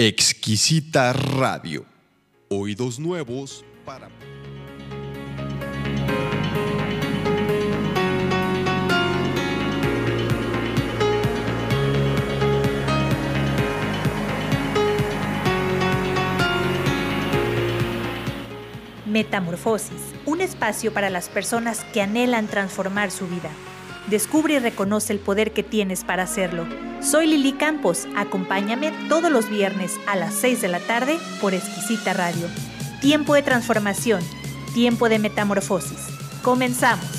Exquisita Radio. Oídos nuevos para... Metamorfosis, un espacio para las personas que anhelan transformar su vida. Descubre y reconoce el poder que tienes para hacerlo. Soy Lili Campos, acompáñame todos los viernes a las 6 de la tarde por Exquisita Radio. Tiempo de transformación, tiempo de metamorfosis. Comenzamos.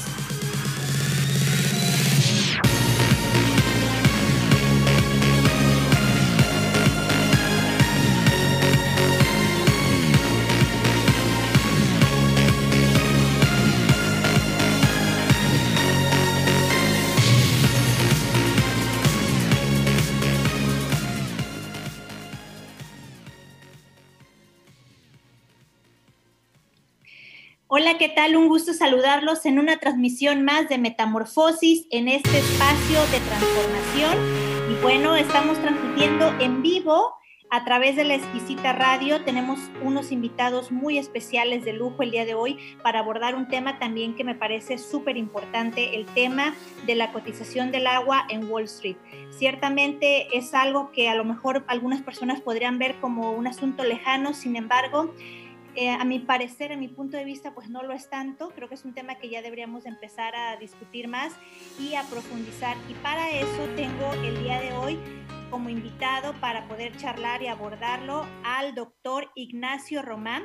Hola, ¿qué tal? Un gusto saludarlos en una transmisión más de Metamorfosis en este espacio de transformación. Y bueno, estamos transmitiendo en vivo a través de la exquisita radio. Tenemos unos invitados muy especiales de lujo el día de hoy para abordar un tema también que me parece súper importante, el tema de la cotización del agua en Wall Street. Ciertamente es algo que a lo mejor algunas personas podrían ver como un asunto lejano, sin embargo, eh, a mi parecer, a mi punto de vista, pues no lo es tanto. Creo que es un tema que ya deberíamos empezar a discutir más y a profundizar. Y para eso tengo el día de hoy como invitado para poder charlar y abordarlo al doctor Ignacio Román,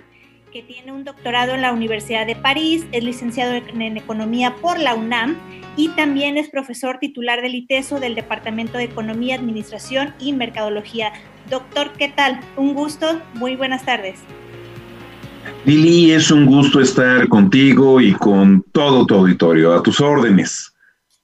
que tiene un doctorado en la Universidad de París, es licenciado en Economía por la UNAM y también es profesor titular del ITESO del Departamento de Economía, Administración y Mercadología. Doctor, ¿qué tal? Un gusto, muy buenas tardes. Lili, es un gusto estar contigo y con todo tu auditorio. A tus órdenes.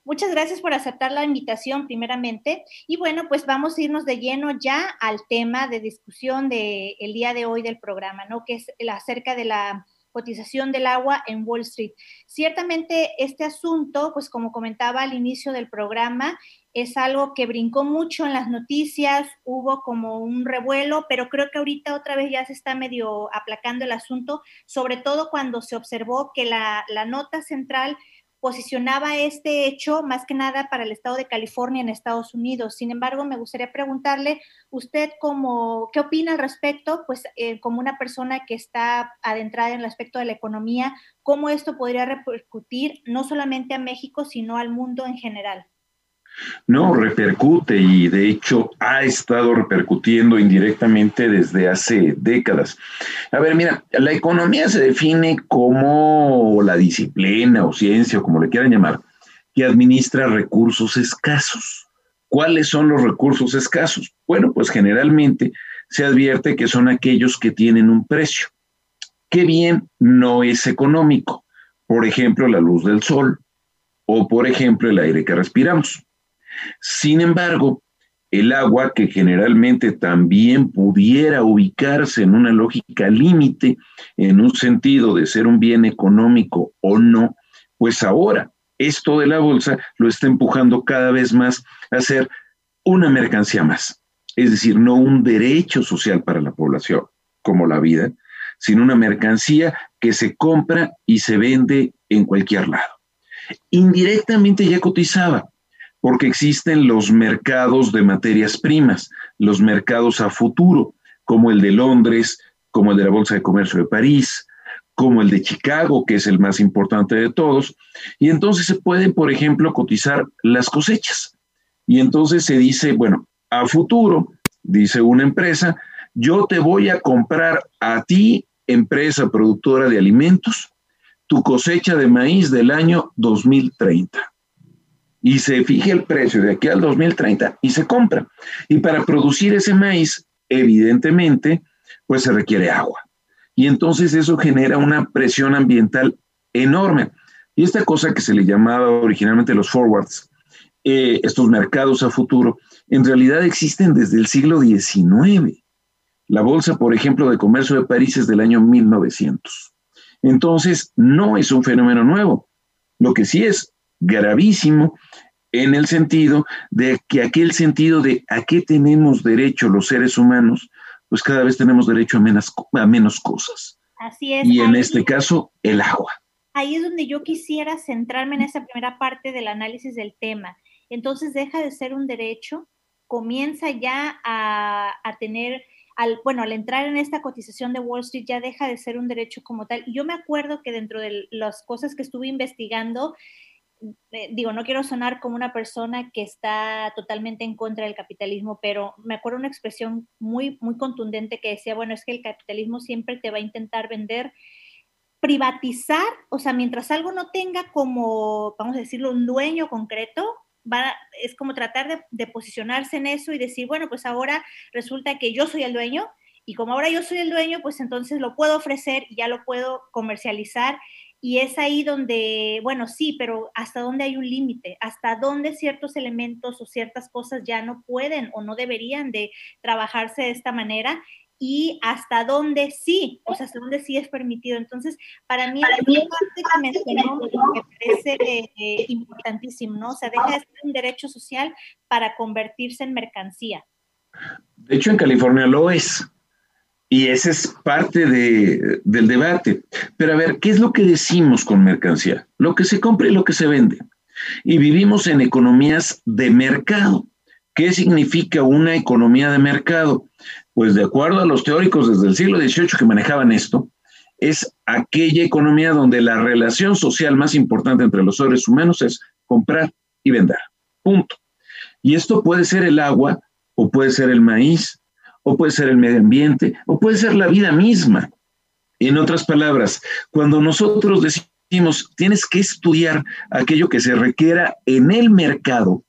Muchas gracias por aceptar la invitación, primeramente. Y bueno, pues vamos a irnos de lleno ya al tema de discusión del el día de hoy del programa, ¿no? Que es acerca de la cotización del agua en Wall Street. Ciertamente este asunto, pues como comentaba al inicio del programa, es algo que brincó mucho en las noticias, hubo como un revuelo, pero creo que ahorita otra vez ya se está medio aplacando el asunto, sobre todo cuando se observó que la, nota central posicionaba este hecho más que nada para el estado de California en Estados Unidos. Sin embargo, me gustaría preguntarle, usted como, ¿qué opina al respecto? Pues eh, como una persona que está adentrada en el aspecto de la economía, ¿cómo esto podría repercutir no solamente a México, sino al mundo en general? No, repercute y de hecho ha estado repercutiendo indirectamente desde hace décadas. A ver, mira, la economía se define como la disciplina o ciencia o como le quieran llamar, que administra recursos escasos. ¿Cuáles son los recursos escasos? Bueno, pues generalmente se advierte que son aquellos que tienen un precio. ¿Qué bien no es económico? Por ejemplo, la luz del sol o por ejemplo el aire que respiramos. Sin embargo, el agua, que generalmente también pudiera ubicarse en una lógica límite, en un sentido de ser un bien económico o no, pues ahora esto de la bolsa lo está empujando cada vez más a ser una mercancía más, es decir, no un derecho social para la población, como la vida, sino una mercancía que se compra y se vende en cualquier lado. Indirectamente ya cotizaba, porque existen los mercados de materias primas, los mercados a futuro, como el de Londres, como el de la Bolsa de Comercio de París, como el de Chicago, que es el más importante de todos, y entonces se pueden, por ejemplo, cotizar las cosechas. Y entonces se dice, bueno, a futuro, dice una empresa, yo te voy a comprar a ti, empresa productora de alimentos, tu cosecha de maíz del año 2030 y se fije el precio de aquí al 2030 y se compra. Y para producir ese maíz, evidentemente, pues se requiere agua. Y entonces eso genera una presión ambiental enorme. Y esta cosa que se le llamaba originalmente los forwards, eh, estos mercados a futuro, en realidad existen desde el siglo XIX. La bolsa, por ejemplo, de comercio de París es del año 1900. Entonces, no es un fenómeno nuevo. Lo que sí es gravísimo en el sentido de que aquel sentido de a qué tenemos derecho los seres humanos pues cada vez tenemos derecho a menos, a menos cosas. Así es. Y en este caso, el agua. Ahí es donde yo quisiera centrarme en esa primera parte del análisis del tema. Entonces deja de ser un derecho, comienza ya a, a tener al, bueno, al entrar en esta cotización de Wall Street ya deja de ser un derecho como tal. Y yo me acuerdo que dentro de las cosas que estuve investigando, eh, digo, no quiero sonar como una persona que está totalmente en contra del capitalismo, pero me acuerdo una expresión muy, muy contundente que decía, bueno, es que el capitalismo siempre te va a intentar vender, privatizar, o sea, mientras algo no tenga como, vamos a decirlo, un dueño concreto, va, es como tratar de, de posicionarse en eso y decir, bueno, pues ahora resulta que yo soy el dueño y como ahora yo soy el dueño, pues entonces lo puedo ofrecer y ya lo puedo comercializar y es ahí donde, bueno, sí, pero hasta dónde hay un límite, hasta dónde ciertos elementos o ciertas cosas ya no pueden o no deberían de trabajarse de esta manera y hasta dónde sí, o sea, hasta dónde sí es permitido. Entonces, para mí, parte que mencionó me parece eh, importantísimo, ¿no? O sea, deja de ser un derecho social para convertirse en mercancía. De hecho, en California lo es. Y ese es parte de, del debate. Pero a ver, ¿qué es lo que decimos con mercancía? Lo que se compra y lo que se vende. Y vivimos en economías de mercado. ¿Qué significa una economía de mercado? Pues de acuerdo a los teóricos desde el siglo XVIII que manejaban esto, es aquella economía donde la relación social más importante entre los seres humanos es comprar y vender. Punto. Y esto puede ser el agua o puede ser el maíz o puede ser el medio ambiente, o puede ser la vida misma. En otras palabras, cuando nosotros decimos, tienes que estudiar aquello que se requiera en el mercado,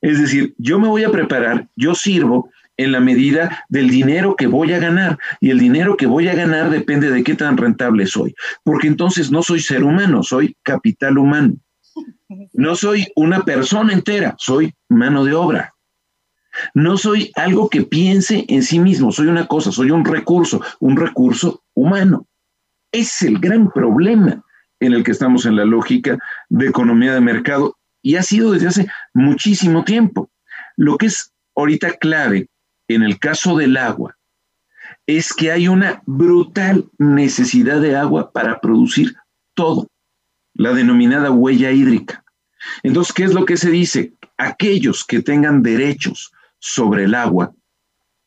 es decir, yo me voy a preparar, yo sirvo en la medida del dinero que voy a ganar. Y el dinero que voy a ganar depende de qué tan rentable soy. Porque entonces no soy ser humano, soy capital humano. No soy una persona entera, soy mano de obra. No soy algo que piense en sí mismo, soy una cosa, soy un recurso, un recurso humano. Es el gran problema en el que estamos en la lógica de economía de mercado y ha sido desde hace muchísimo tiempo. Lo que es ahorita clave en el caso del agua es que hay una brutal necesidad de agua para producir todo, la denominada huella hídrica. Entonces, ¿qué es lo que se dice? Aquellos que tengan derechos sobre el agua,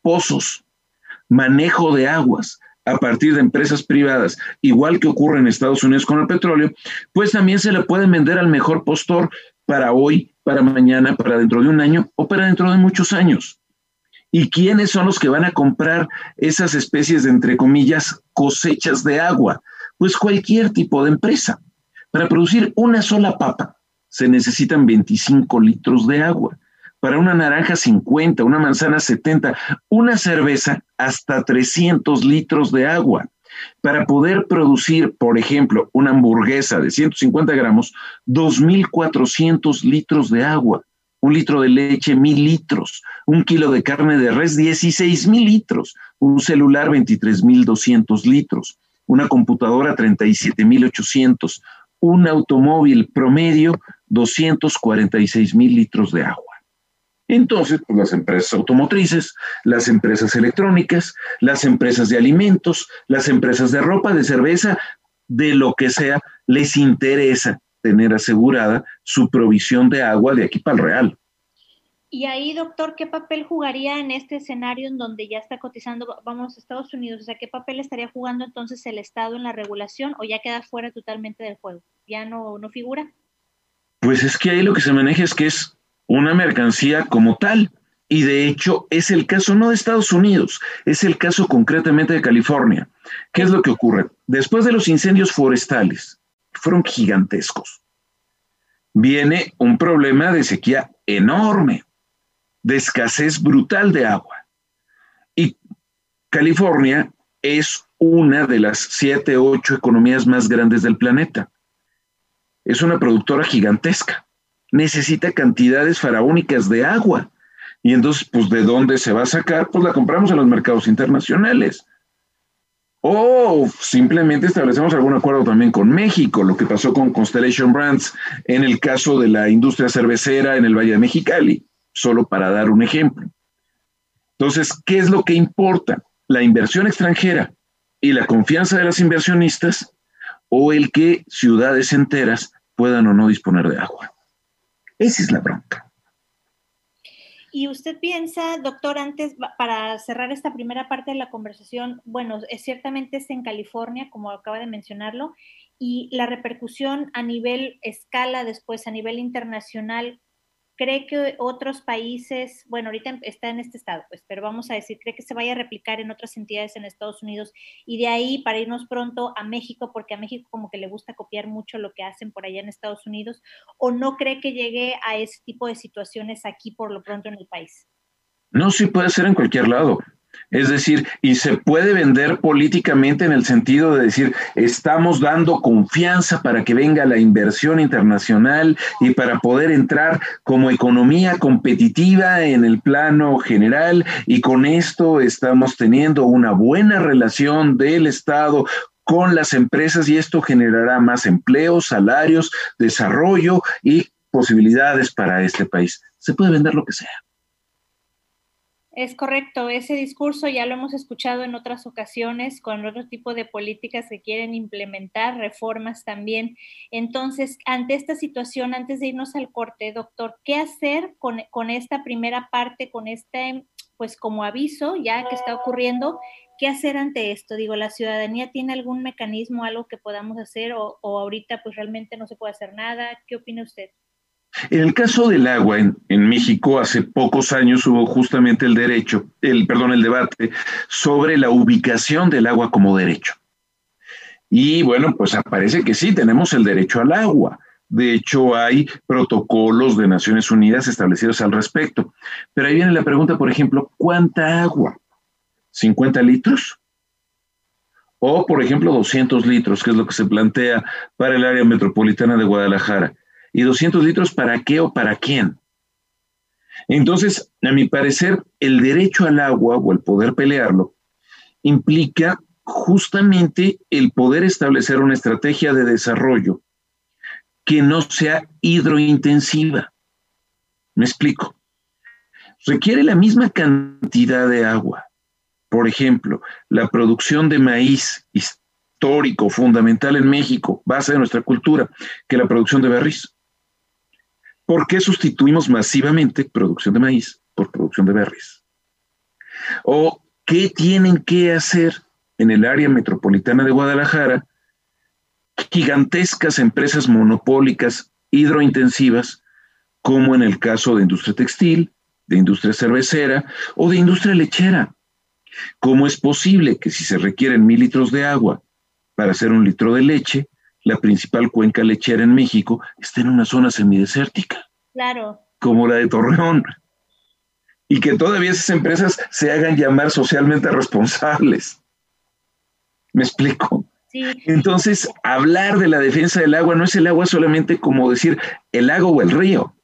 pozos, manejo de aguas a partir de empresas privadas, igual que ocurre en Estados Unidos con el petróleo, pues también se le pueden vender al mejor postor para hoy, para mañana, para dentro de un año o para dentro de muchos años. ¿Y quiénes son los que van a comprar esas especies de, entre comillas, cosechas de agua? Pues cualquier tipo de empresa. Para producir una sola papa se necesitan 25 litros de agua para una naranja 50, una manzana 70, una cerveza hasta 300 litros de agua. Para poder producir, por ejemplo, una hamburguesa de 150 gramos, 2.400 litros de agua, un litro de leche, 1.000 litros, un kilo de carne de res, 16.000 litros, un celular, 23.200 litros, una computadora, 37.800, un automóvil promedio, 246.000 litros de agua. Entonces, pues las empresas automotrices, las empresas electrónicas, las empresas de alimentos, las empresas de ropa, de cerveza, de lo que sea, les interesa tener asegurada su provisión de agua de aquí para el real. Y ahí, doctor, ¿qué papel jugaría en este escenario en donde ya está cotizando, vamos, Estados Unidos? O sea, ¿qué papel estaría jugando entonces el Estado en la regulación o ya queda fuera totalmente del juego? ¿Ya no, no figura? Pues es que ahí lo que se maneja es que es una mercancía como tal. Y de hecho es el caso no de Estados Unidos, es el caso concretamente de California. ¿Qué es lo que ocurre? Después de los incendios forestales, fueron gigantescos, viene un problema de sequía enorme, de escasez brutal de agua. Y California es una de las siete, ocho economías más grandes del planeta. Es una productora gigantesca necesita cantidades faraónicas de agua. Y entonces, pues, ¿de dónde se va a sacar? Pues la compramos en los mercados internacionales. O simplemente establecemos algún acuerdo también con México, lo que pasó con Constellation Brands en el caso de la industria cervecera en el Valle de Mexicali, solo para dar un ejemplo. Entonces, ¿qué es lo que importa? ¿La inversión extranjera y la confianza de las inversionistas o el que ciudades enteras puedan o no disponer de agua? Esa es la bronca. Y usted piensa, doctor, antes, para cerrar esta primera parte de la conversación, bueno, es, ciertamente es en California, como acaba de mencionarlo, y la repercusión a nivel escala, después a nivel internacional, ¿Cree que otros países, bueno, ahorita está en este estado, pues, pero vamos a decir, ¿cree que se vaya a replicar en otras entidades en Estados Unidos y de ahí para irnos pronto a México, porque a México como que le gusta copiar mucho lo que hacen por allá en Estados Unidos, o no cree que llegue a ese tipo de situaciones aquí por lo pronto en el país? No, sí puede ser en cualquier lado. Es decir, y se puede vender políticamente en el sentido de decir, estamos dando confianza para que venga la inversión internacional y para poder entrar como economía competitiva en el plano general y con esto estamos teniendo una buena relación del Estado con las empresas y esto generará más empleos, salarios, desarrollo y posibilidades para este país. Se puede vender lo que sea. Es correcto, ese discurso ya lo hemos escuchado en otras ocasiones con otro tipo de políticas que quieren implementar, reformas también. Entonces, ante esta situación, antes de irnos al corte, doctor, ¿qué hacer con, con esta primera parte, con este, pues como aviso ya que está ocurriendo? ¿Qué hacer ante esto? Digo, ¿la ciudadanía tiene algún mecanismo, algo que podamos hacer o, o ahorita pues realmente no se puede hacer nada? ¿Qué opina usted? En el caso del agua en, México, hace pocos años hubo justamente el derecho, el, perdón, el debate sobre la ubicación del agua como derecho. Y bueno, pues aparece que sí, tenemos el derecho al agua. De hecho, hay protocolos de Naciones Unidas establecidos al respecto. Pero ahí viene la pregunta, por ejemplo, ¿cuánta agua? ¿50 litros? O, por ejemplo, 200 litros, que es lo que se plantea para el área metropolitana de Guadalajara y 200 litros para qué o para quién. Entonces, a mi parecer, el derecho al agua o el poder pelearlo implica justamente el poder establecer una estrategia de desarrollo que no sea hidrointensiva. Me explico. Requiere la misma cantidad de agua. Por ejemplo, la producción de maíz histórico, fundamental en México, base de nuestra cultura, que la producción de berries. ¿Por qué sustituimos masivamente producción de maíz por producción de berries? ¿O qué tienen que hacer en el área metropolitana de Guadalajara gigantescas empresas monopólicas hidrointensivas, como en el caso de industria textil, de industria cervecera o de industria lechera? ¿Cómo es posible que si se requieren mil litros de agua para hacer un litro de leche, la principal cuenca lechera en México está en una zona semidesértica. Claro. Como la de Torreón. Y que todavía esas empresas se hagan llamar socialmente responsables. ¿Me explico? Sí. Entonces, hablar de la defensa del agua no es el agua solamente como decir el lago o el río.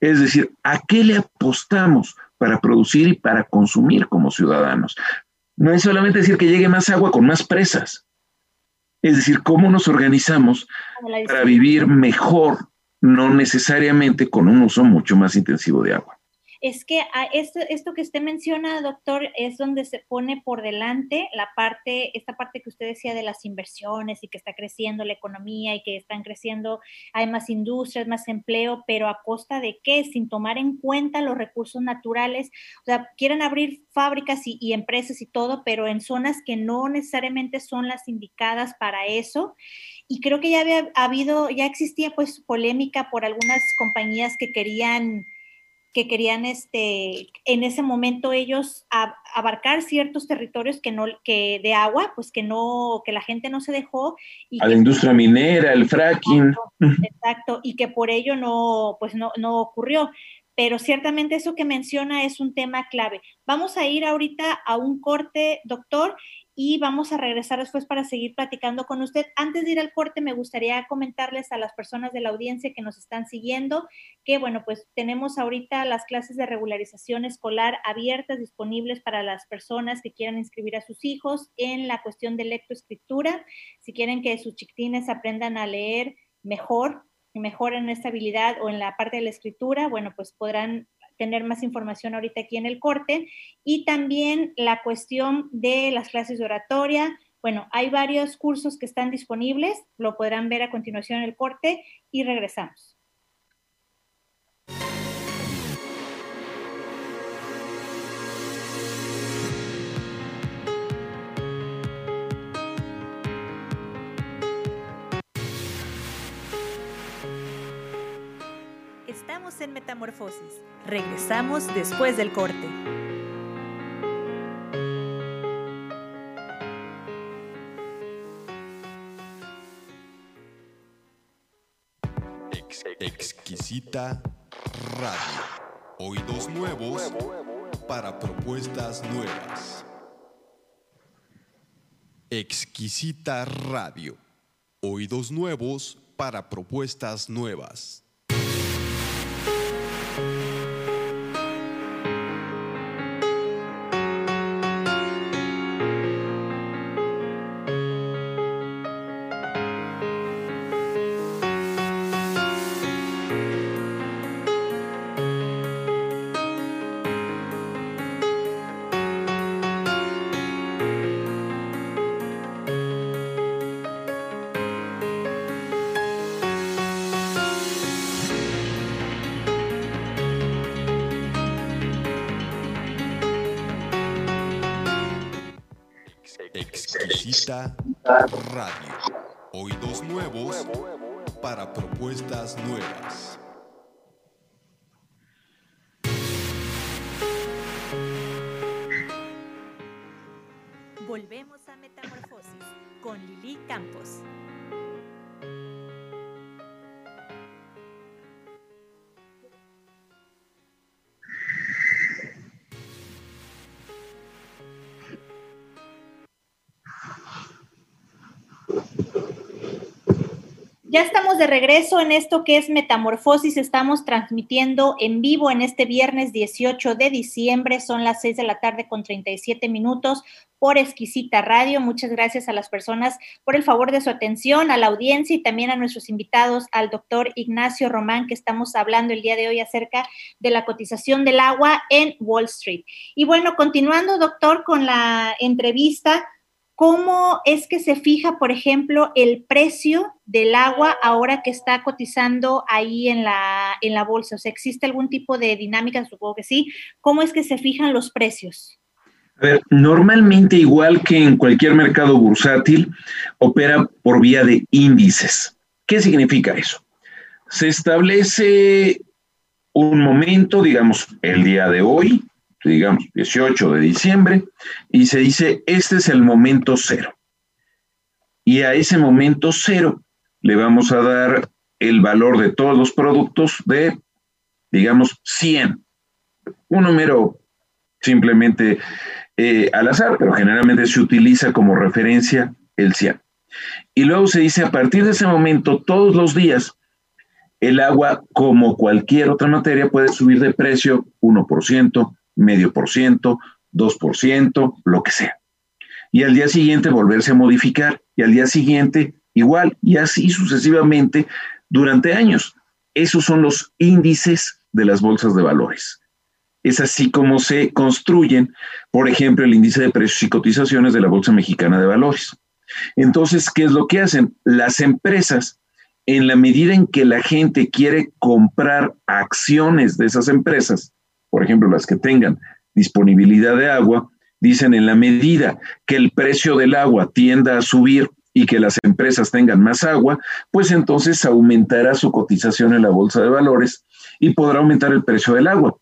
Es decir, ¿a qué le apostamos para producir y para consumir como ciudadanos? No es solamente decir que llegue más agua con más presas. Es decir, cómo nos organizamos para vivir mejor, no necesariamente con un uso mucho más intensivo de agua es que esto, esto que usted menciona, doctor, es donde se pone por delante la parte, esta parte que usted decía de las inversiones y que está creciendo la economía y que están creciendo, hay más industrias, más empleo, pero a costa de qué, sin tomar en cuenta los recursos naturales. O sea, quieren abrir fábricas y, empresas y todo, pero en zonas que no necesariamente son las indicadas para eso. Y creo que ya había habido, ya existía pues polémica por algunas compañías que querían que querían este, en ese momento ellos abarcar ciertos territorios que no, que de agua, pues que no, que la gente no se dejó. Y a la industria minera, el fracking. Exacto, y que por ello no, pues no, no ocurrió. Pero ciertamente eso que menciona es un tema clave. Vamos a ir ahorita a un corte, doctor, y vamos a regresar después para seguir platicando con usted. Antes de ir al corte, me gustaría comentarles a las personas de la audiencia que nos están siguiendo que, bueno, pues tenemos ahorita las clases de regularización escolar abiertas, disponibles para las personas que quieran inscribir a sus hijos en la cuestión de lectoescritura. Si quieren que sus chiquitines aprendan a leer mejor, mejor en esta habilidad o en la parte de la escritura, bueno, pues podrán tener más información ahorita aquí en el corte. Y también la cuestión de las clases de oratoria. Bueno, hay varios cursos que están disponibles, lo podrán ver a continuación en el corte y regresamos. En Metamorfosis. Regresamos después del corte. exquisita Radio. Oídos nuevos para propuestas nuevas. Exquisita Radio. Oídos nuevos para propuestas nuevas. Radio. Oídos nuevos para propuestas nuevas. Volvemos a Metamorfosis con Lili Campos. Ya estamos de regreso en esto que es Metamorfosis. Estamos transmitiendo en vivo en este viernes 18 de diciembre. Son las 6 de la tarde con 37 minutos por Exquisita Radio. Muchas gracias a las personas por el favor de su atención, a la audiencia y también a nuestros invitados, al doctor Ignacio Román, que estamos hablando el día de hoy acerca de la cotización del agua en Wall Street. Y bueno, continuando, doctor, con la entrevista. ¿Cómo es que se fija, por ejemplo, el precio del agua ahora que está cotizando ahí en la, en la bolsa? O sea, ¿existe algún tipo de dinámica? Supongo que sí. ¿Cómo es que se fijan los precios? A ver, normalmente, igual que en cualquier mercado bursátil, opera por vía de índices. ¿Qué significa eso? Se establece un momento, digamos, el día de hoy, digamos, 18 de diciembre, y se dice, este es el momento cero. Y a ese momento cero le vamos a dar el valor de todos los productos de, digamos, 100. Un número simplemente eh, al azar, pero generalmente se utiliza como referencia el 100. Y luego se dice, a partir de ese momento, todos los días, el agua, como cualquier otra materia, puede subir de precio 1%, medio por ciento, dos por ciento, lo que sea. Y al día siguiente volverse a modificar y al día siguiente igual y así sucesivamente durante años. Esos son los índices de las bolsas de valores. Es así como se construyen, por ejemplo, el índice de precios y cotizaciones de la Bolsa Mexicana de Valores. Entonces, ¿qué es lo que hacen? Las empresas, en la medida en que la gente quiere comprar acciones de esas empresas, por ejemplo, las que tengan disponibilidad de agua, dicen en la medida que el precio del agua tienda a subir y que las empresas tengan más agua, pues entonces aumentará su cotización en la bolsa de valores y podrá aumentar el precio del agua.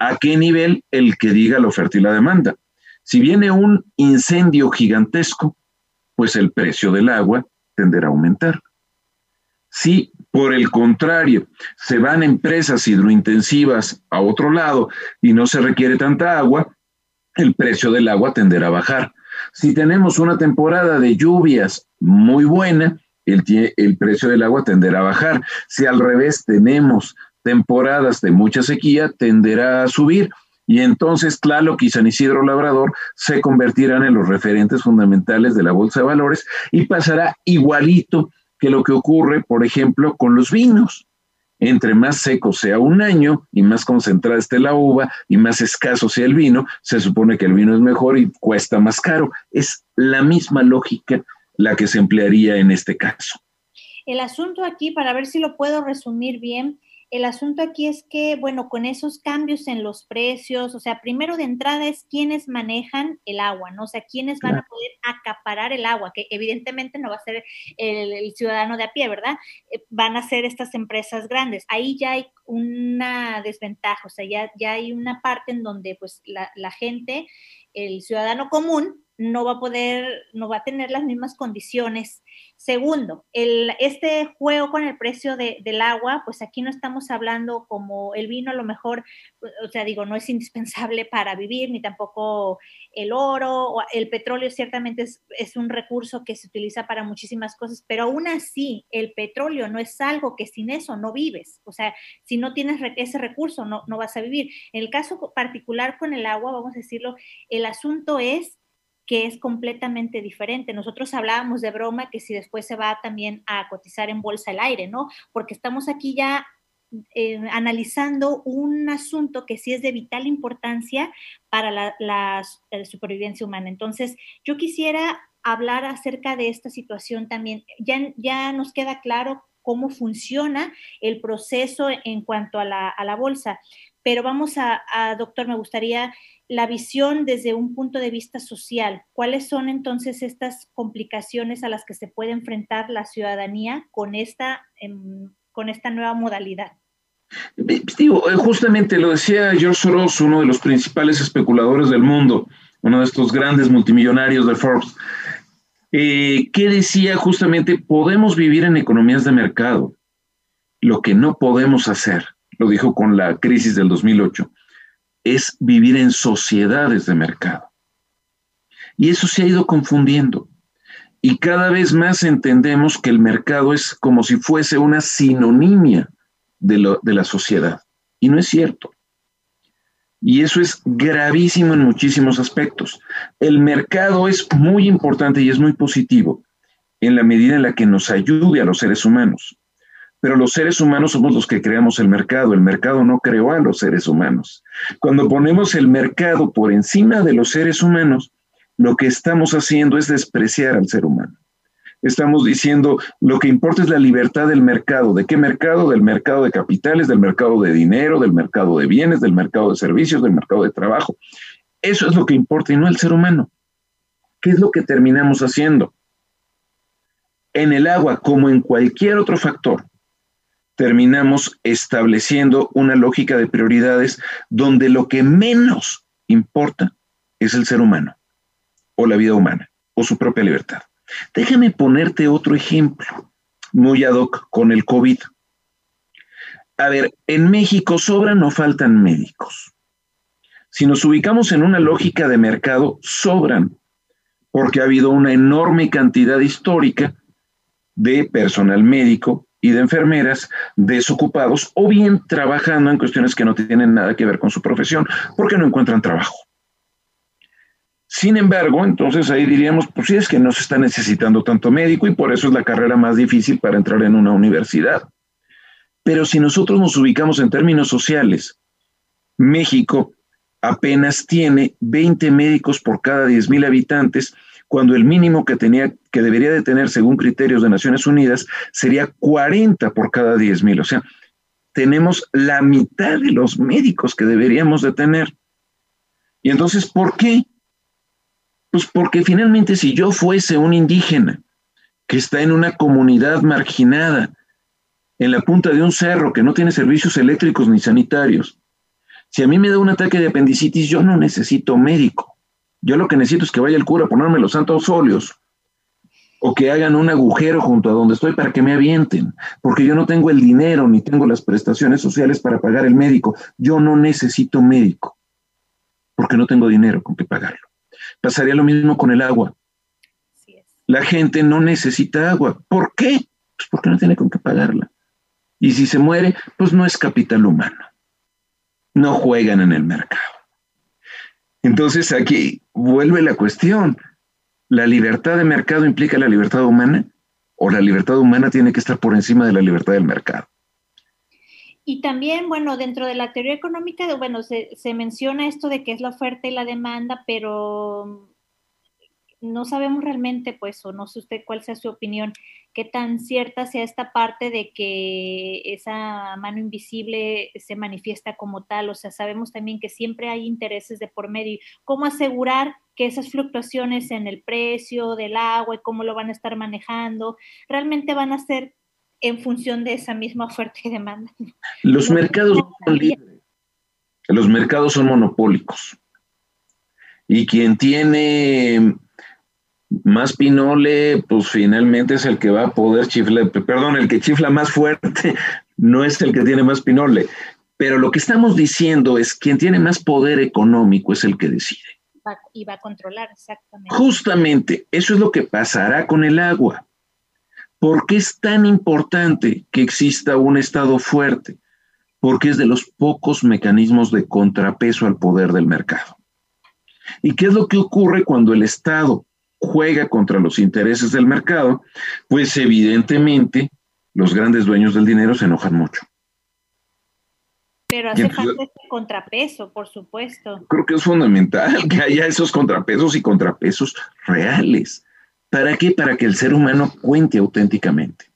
¿A qué nivel? El que diga la oferta y la demanda. Si viene un incendio gigantesco, pues el precio del agua tenderá a aumentar. Si por el contrario, se van empresas hidrointensivas a otro lado y no se requiere tanta agua, el precio del agua tenderá a bajar. Si tenemos una temporada de lluvias muy buena, el, precio del agua tenderá a bajar. Si al revés tenemos temporadas de mucha sequía, tenderá a subir. Y entonces Tlaloc y San Isidro Labrador se convertirán en los referentes fundamentales de la Bolsa de Valores y pasará igualito que lo que ocurre, por ejemplo, con los vinos. Entre más seco sea un año y más concentrada esté la uva y más escaso sea el vino, se supone que el vino es mejor y cuesta más caro. Es la misma lógica la que se emplearía en este caso. El asunto aquí, para ver si lo puedo resumir bien, el asunto aquí es que, bueno, con esos cambios en los precios, o sea, primero de entrada es quienes manejan el agua, ¿no? O sea, quiénes van a poder acaparar el agua, que evidentemente no va a ser el, ciudadano de a pie, ¿verdad? Eh, van a ser estas empresas grandes. Ahí ya hay una desventaja, o sea, ya, ya hay una parte en donde pues la, la gente, el ciudadano común, no va a poder, no va a tener las mismas condiciones. Segundo, el, este juego con el precio del agua, pues aquí no estamos hablando como el vino a lo mejor, o sea, digo, no es indispensable para vivir, ni tampoco el oro, o el petróleo ciertamente es, es un recurso que se utiliza para muchísimas cosas, pero aún así el petróleo no es algo que sin eso no vives, o sea, si no tienes ese recurso no, no vas a vivir. En el caso particular con el agua, vamos a decirlo, el asunto es que es completamente diferente. Nosotros hablábamos de broma que si después se va también a cotizar en bolsa el aire, ¿no? Porque estamos aquí ya eh, analizando un asunto que sí es de vital importancia para la, supervivencia humana. Entonces, yo quisiera hablar acerca de esta situación también. Ya, ya nos queda claro cómo funciona el proceso en cuanto a la, bolsa, pero vamos a, doctor, me gustaría la visión desde un punto de vista social. ¿Cuáles son entonces estas complicaciones a las que se puede enfrentar la ciudadanía con esta, em, con esta nueva modalidad? Eh, justamente lo decía George Soros, uno de los principales especuladores del mundo, uno de estos grandes multimillonarios de Forbes, eh, que decía justamente, podemos vivir en economías de mercado. Lo que no podemos hacer, lo dijo con la crisis del 2008, es vivir en sociedades de mercado. Y eso se ha ido confundiendo. Y cada vez más entendemos que el mercado es como si fuese una sinonimia de, de la sociedad. Y no es cierto. Y eso es gravísimo en muchísimos aspectos. El mercado es muy importante y es muy positivo en la medida en la que nos ayude a los seres humanos. Pero los seres humanos somos los que creamos el mercado. El mercado no creó a los seres humanos. Cuando ponemos el mercado por encima de los seres humanos, lo que estamos haciendo es despreciar al ser humano. Estamos diciendo lo que importa es la libertad del mercado. ¿De qué mercado? Del mercado de capitales, del mercado de dinero, del mercado de bienes, del mercado de servicios, del mercado de trabajo. Eso es lo que importa y no el ser humano. ¿Qué es lo que terminamos haciendo? En el agua, como en cualquier otro factor, terminamos estableciendo una lógica de prioridades donde lo que menos importa es el ser humano o la vida humana o su propia libertad. Déjame ponerte otro ejemplo muy ad hoc con el COVID. A ver, en México sobran o faltan médicos. Si nos ubicamos en una lógica de mercado, sobran, porque ha habido una enorme cantidad histórica de personal médico de enfermeras desocupados o bien trabajando en cuestiones que no tienen nada que ver con su profesión porque no encuentran trabajo. Sin embargo, entonces ahí diríamos, pues sí es que no se está necesitando tanto médico y por eso es la carrera más difícil para entrar en una universidad. Pero si nosotros nos ubicamos en términos sociales, México apenas tiene 20 médicos por cada 10 mil habitantes cuando el mínimo que, tenía, que debería de tener según criterios de Naciones Unidas sería 40 por cada 10 mil. O sea, tenemos la mitad de los médicos que deberíamos de tener. Y entonces, ¿por qué? Pues porque finalmente si yo fuese un indígena que está en una comunidad marginada, en la punta de un cerro que no tiene servicios eléctricos ni sanitarios, si a mí me da un ataque de apendicitis, yo no necesito médico. Yo lo que necesito es que vaya el cura a ponerme los santos óleos o que hagan un agujero junto a donde estoy para que me avienten, porque yo no tengo el dinero ni tengo las prestaciones sociales para pagar el médico. Yo no necesito médico, porque no tengo dinero con que pagarlo. Pasaría lo mismo con el agua. La gente no necesita agua. ¿Por qué? Pues porque no tiene con qué pagarla. Y si se muere, pues no es capital humano. No juegan en el mercado. Entonces aquí vuelve la cuestión. ¿La libertad de mercado implica la libertad humana? ¿O la libertad humana tiene que estar por encima de la libertad del mercado? Y también, bueno, dentro de la teoría económica, bueno, se, se menciona esto de que es la oferta y la demanda, pero no sabemos realmente, pues, o no sé usted cuál sea su opinión, qué tan cierta sea esta parte de que esa mano invisible se manifiesta como tal. O sea, sabemos también que siempre hay intereses de por medio. ¿Cómo asegurar que esas fluctuaciones en el precio del agua y cómo lo van a estar manejando realmente van a ser en función de esa misma oferta y demanda? Los mercados son libres. Los mercados son monopólicos. Y quien tiene más pinole, pues finalmente es el que va a poder chiflar, perdón, el que chifla más fuerte no es el que tiene más pinole. Pero lo que estamos diciendo es quien tiene más poder económico es el que decide. y va a controlar, exactamente. Justamente, eso es lo que pasará con el agua. ¿Por qué es tan importante que exista un Estado fuerte? Porque es de los pocos mecanismos de contrapeso al poder del mercado. ¿Y qué es lo que ocurre cuando el Estado juega contra los intereses del mercado, pues evidentemente los grandes dueños del dinero se enojan mucho. Pero hace falta este contrapeso, por supuesto. Creo que es fundamental que haya esos contrapesos y contrapesos reales. ¿Para qué? Para que el ser humano cuente auténticamente.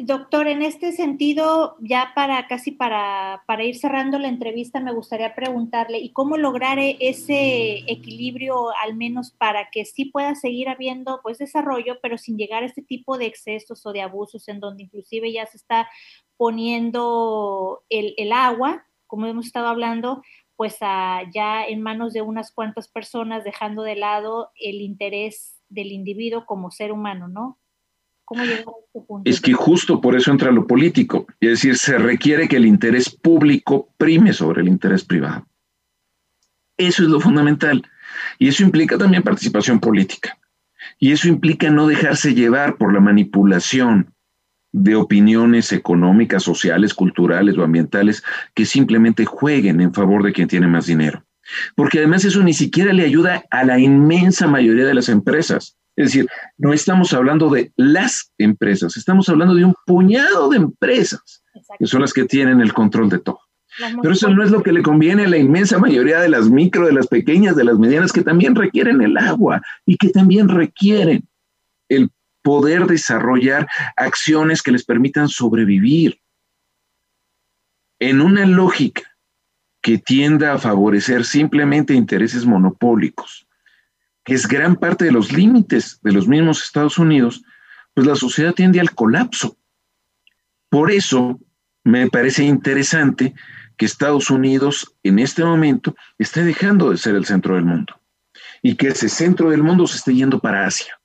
Doctor, en este sentido, ya para casi para, para, ir cerrando la entrevista, me gustaría preguntarle, ¿y cómo lograr e-, ese equilibrio al menos para que sí pueda seguir habiendo pues desarrollo, pero sin llegar a este tipo de excesos o de abusos en donde inclusive ya se está poniendo el, el agua, como hemos estado hablando, pues ya en manos de unas cuantas personas, dejando de lado el interés del individuo como ser humano, ¿no? ¿Cómo llegar a este? Es que justo por eso entra lo político. Es decir, se requiere que el interés público prime sobre el interés privado. Eso es lo fundamental. Y eso implica también participación política. Y eso implica no dejarse llevar por la manipulación de opiniones económicas, sociales, culturales o ambientales que simplemente jueguen en favor de quien tiene más dinero. Porque además eso ni siquiera le ayuda a la inmensa mayoría de las empresas. Es decir, no estamos hablando de las empresas, estamos hablando de un puñado de empresas que son las que tienen el control de todo. Pero eso no es lo que le conviene a la inmensa mayoría de las micro, de las pequeñas, de las medianas, que también requieren el agua y que también requieren el poder desarrollar acciones que les permitan sobrevivir. En una lógica que tienda a favorecer simplemente intereses monopólicos, que es gran parte de los límites de los mismos Estados Unidos, pues la sociedad tiende al colapso. Por eso me parece interesante que Estados Unidos en este momento esté dejando de ser el centro del mundo y que ese centro del mundo se esté yendo para Asia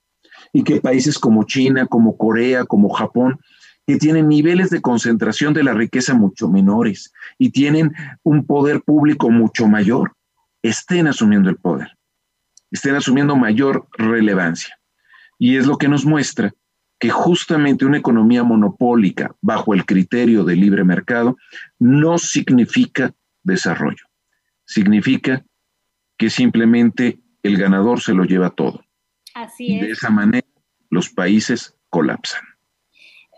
y que países como China, como Corea, como Japón, que tienen niveles de concentración de la riqueza mucho menores y tienen un poder público mucho mayor, estén asumiendo el poder estén asumiendo mayor relevancia. Y es lo que nos muestra que justamente una economía monopólica bajo el criterio de libre mercado no significa desarrollo, significa que simplemente el ganador se lo lleva todo. Así es. De esa manera los países colapsan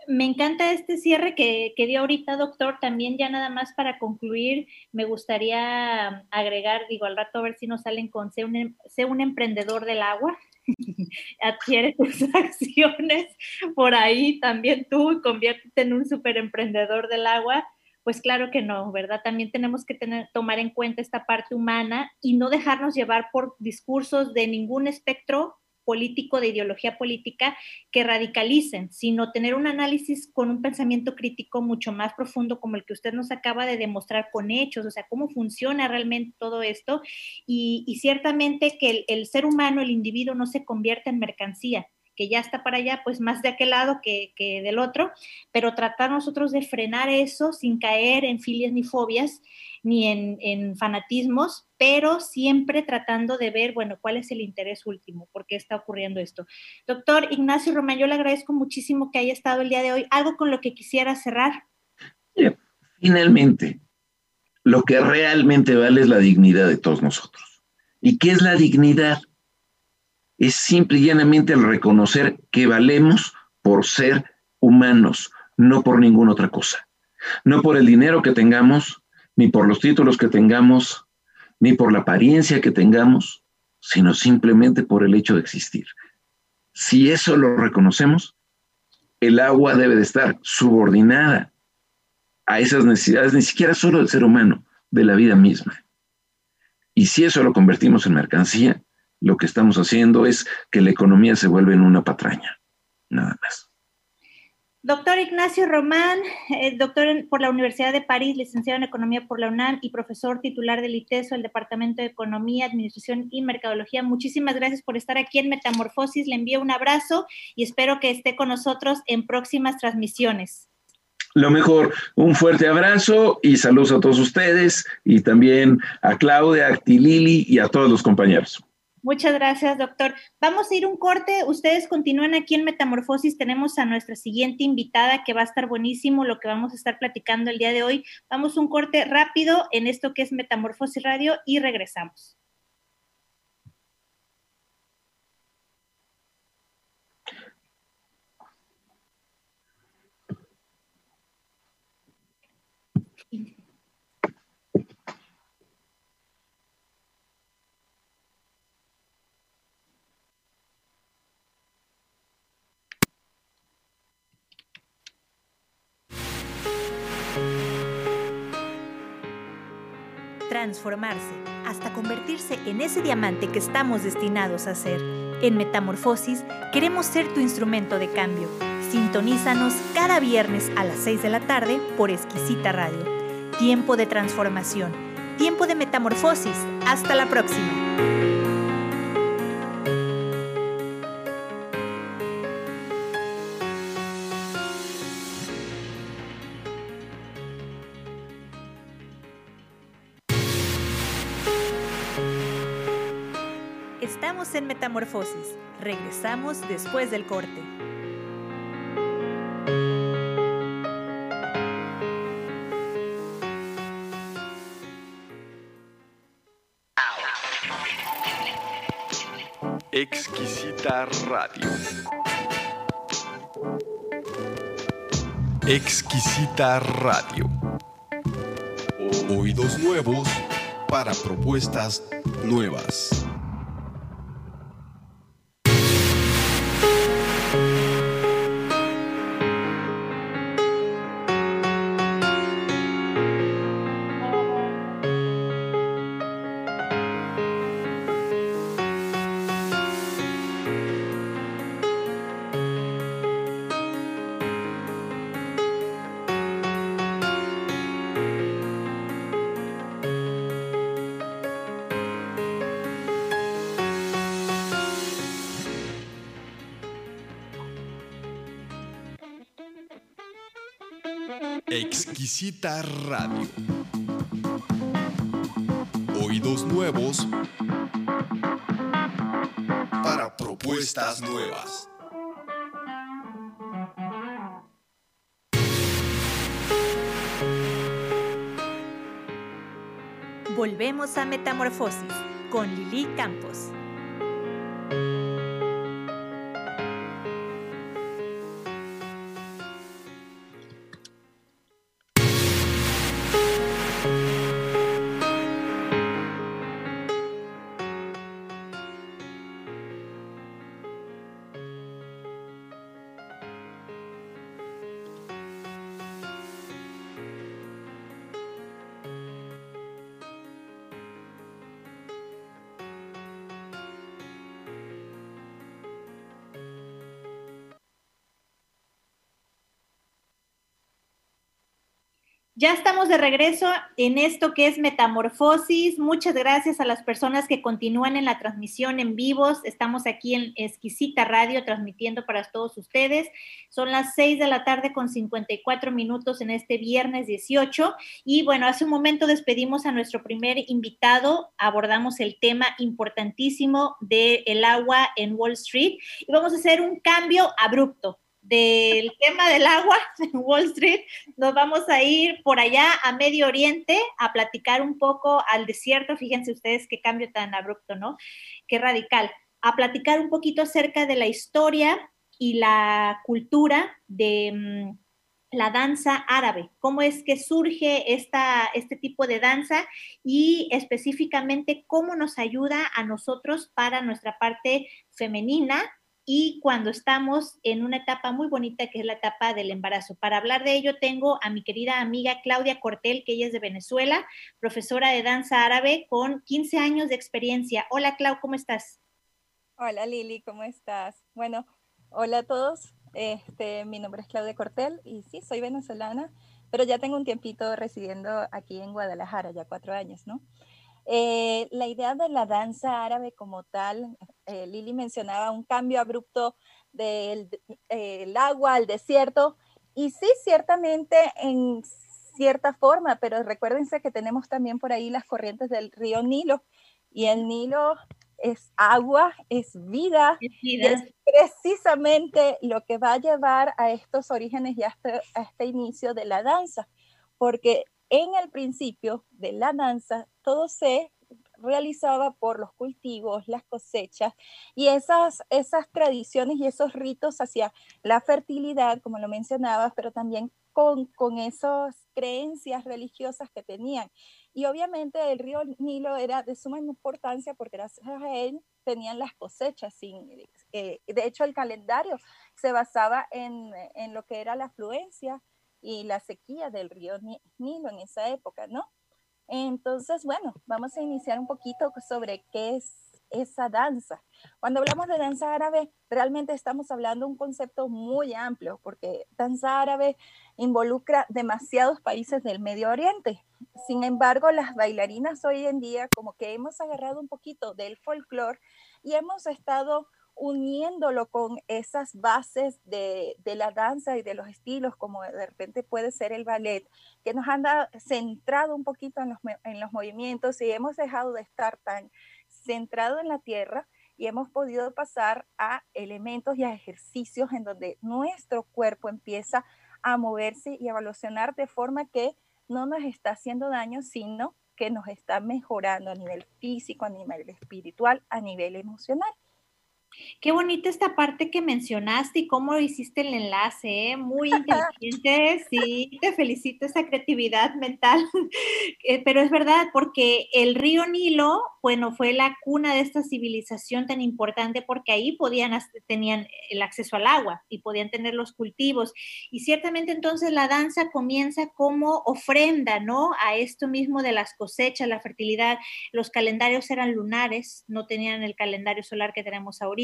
me encanta este cierre que, dio ahorita, doctor. También ya nada más para concluir, me gustaría agregar, digo, al rato a ver si nos salen con sé un, em, emprendedor del agua. Adquiere tus acciones por ahí también tú, conviértete en un super emprendedor del agua. Pues claro que no, ¿verdad? También tenemos que tener, tomar en cuenta esta parte humana y no dejarnos llevar por discursos de ningún espectro político, de ideología política, que radicalicen, sino tener un análisis con un pensamiento crítico mucho más profundo como el que usted nos acaba de demostrar con hechos, o sea, cómo funciona realmente todo esto. Y, ciertamente que el, ser humano, el individuo no se convierte en mercancía, que ya está para allá, pues más de aquel lado que, que, del otro, pero tratar nosotros de frenar eso sin caer en filias ni fobias ni en, fanatismos, pero siempre tratando de ver, bueno, cuál es el interés último, por qué está ocurriendo esto. Doctor Ignacio Román, yo le agradezco muchísimo que haya estado el día de hoy. ¿Algo con lo que quisiera cerrar? Finalmente, lo que realmente vale es la dignidad de todos nosotros. ¿Y qué es la dignidad? Es simple y llanamente el reconocer que valemos por ser humanos, no por ninguna otra cosa No por el dinero que tengamos, ni por los títulos que tengamos, ni por la apariencia que tengamos, sino simplemente por el hecho de existir. Si eso lo reconocemos, el agua debe de estar subordinada a esas necesidades, ni siquiera solo del ser humano, de la vida misma. Y si eso lo convertimos en mercancía, lo que estamos haciendo es que la economía se vuelva en una patraña, nada más. Doctor Ignacio Román, eh, doctor por la Universidad de París, licenciado en Economía por la UNAM y profesor titular del ITESO, el Departamento de Economía, Administración y Mercadología. Muchísimas gracias por estar aquí en Metamorfosis. Le envío un abrazo y espero que esté con nosotros en próximas transmisiones. Lo mejor, un fuerte abrazo y saludos a todos ustedes y también a Claudia, a Tilili y a todos los compañeros. Muchas gracias, doctor. Vamos a ir un corte. Ustedes continúan aquí en Metamorfosis. Tenemos a nuestra siguiente invitada que va a estar buenísimo lo que vamos a estar platicando el día de hoy. Vamos un corte rápido en esto que es Metamorfosis Radio y regresamos. Transformarse hasta convertirse en ese diamante que estamos destinados a ser. En Metamorfosis queremos ser tu instrumento de cambio. Sintonízanos cada viernes a las 6 de la tarde por Exquisita Radio. Tiempo de transformación, tiempo de metamorfosis. Hasta la próxima. En Metamorfosis. Regresamos después del corte. Exquisita Radio. Exquisita Radio. Oídos nuevos para propuestas nuevas. Exquisita Radio. Oídos nuevos para propuestas nuevas. Volvemos a Metamorfosis con Lili Campos. Ya estamos de regreso en esto que es Metamorfosis. Muchas gracias a las personas que continúan en la transmisión en vivos. Estamos aquí en Exquisita Radio transmitiendo para todos ustedes. Son las 6 de la tarde con 54 minutos en este viernes 18. Y bueno, hace un momento despedimos a nuestro primer invitado. Abordamos el tema importantísimo del agua en Wall Street y vamos a hacer un cambio abrupto del tema del agua en Wall Street, nos vamos a ir por allá a Medio Oriente a platicar un poco al desierto. Fíjense ustedes qué cambio tan abrupto, ¿no? Qué radical. A platicar un poquito acerca de la historia y la cultura de mm, la danza árabe, cómo es que surge esta, este tipo de danza y específicamente cómo nos ayuda a nosotros para nuestra parte femenina y cuando estamos en una etapa muy bonita que es la etapa del embarazo. Para hablar de ello tengo a mi querida amiga Claudia Cortel, que ella es de Venezuela, profesora de danza árabe con 15 años de experiencia. Hola Clau, ¿cómo estás? Hola Lili, ¿cómo estás? Bueno, hola a todos. Este, mi nombre es Claudia Cortel y sí, soy venezolana, pero ya tengo un tiempito residiendo aquí en Guadalajara, ya cuatro años, ¿no? Eh, la idea de la danza árabe como tal, eh, Lili mencionaba un cambio abrupto del agua al desierto, y sí, ciertamente en cierta forma, pero recuérdense que tenemos también por ahí las corrientes del río Nilo, y el Nilo es agua, es vida, es, precisamente lo que va a llevar a estos orígenes y a este inicio de la danza, porque en el principio de la danza, todo se realizaba por los cultivos, las cosechas y esas, esas tradiciones y esos ritos hacia la fertilidad, como lo mencionabas, pero también con, con esas creencias religiosas que tenían. Y obviamente el río Nilo era de suma importancia porque gracias a él tenían las cosechas. Sin, eh, de hecho, el calendario se basaba en, en lo que era la afluencia y la sequía del río Nilo en esa época, ¿no? Entonces, bueno, vamos a iniciar un poquito sobre qué es esa danza. Cuando hablamos de danza árabe, realmente estamos hablando de un concepto muy amplio, porque danza árabe involucra demasiados países del Medio Oriente. Sin embargo, las bailarinas hoy en día como que hemos agarrado un poquito del folclore y hemos estado uniéndolo con esas bases de, la danza y de los estilos, como de repente puede ser el ballet, que nos han centrado un poquito en los, en los movimientos y hemos dejado de estar tan centrado en la tierra y hemos podido pasar a elementos y a ejercicios en donde nuestro cuerpo empieza a moverse y a evolucionar de forma que no nos está haciendo daño, sino que nos está mejorando a nivel físico, a nivel espiritual, a nivel emocional. Qué bonita esta parte que mencionaste y cómo hiciste el enlace, ¿eh? muy inteligente, sí, te felicito esa creatividad mental, eh, pero es verdad, porque el río Nilo, bueno, fue la cuna de esta civilización tan importante porque ahí podían, tenían el acceso al agua y podían tener los cultivos. Y ciertamente entonces la danza comienza como ofrenda, ¿no? A esto mismo de las cosechas, la fertilidad. Los calendarios eran lunares, no tenían el calendario solar que tenemos ahorita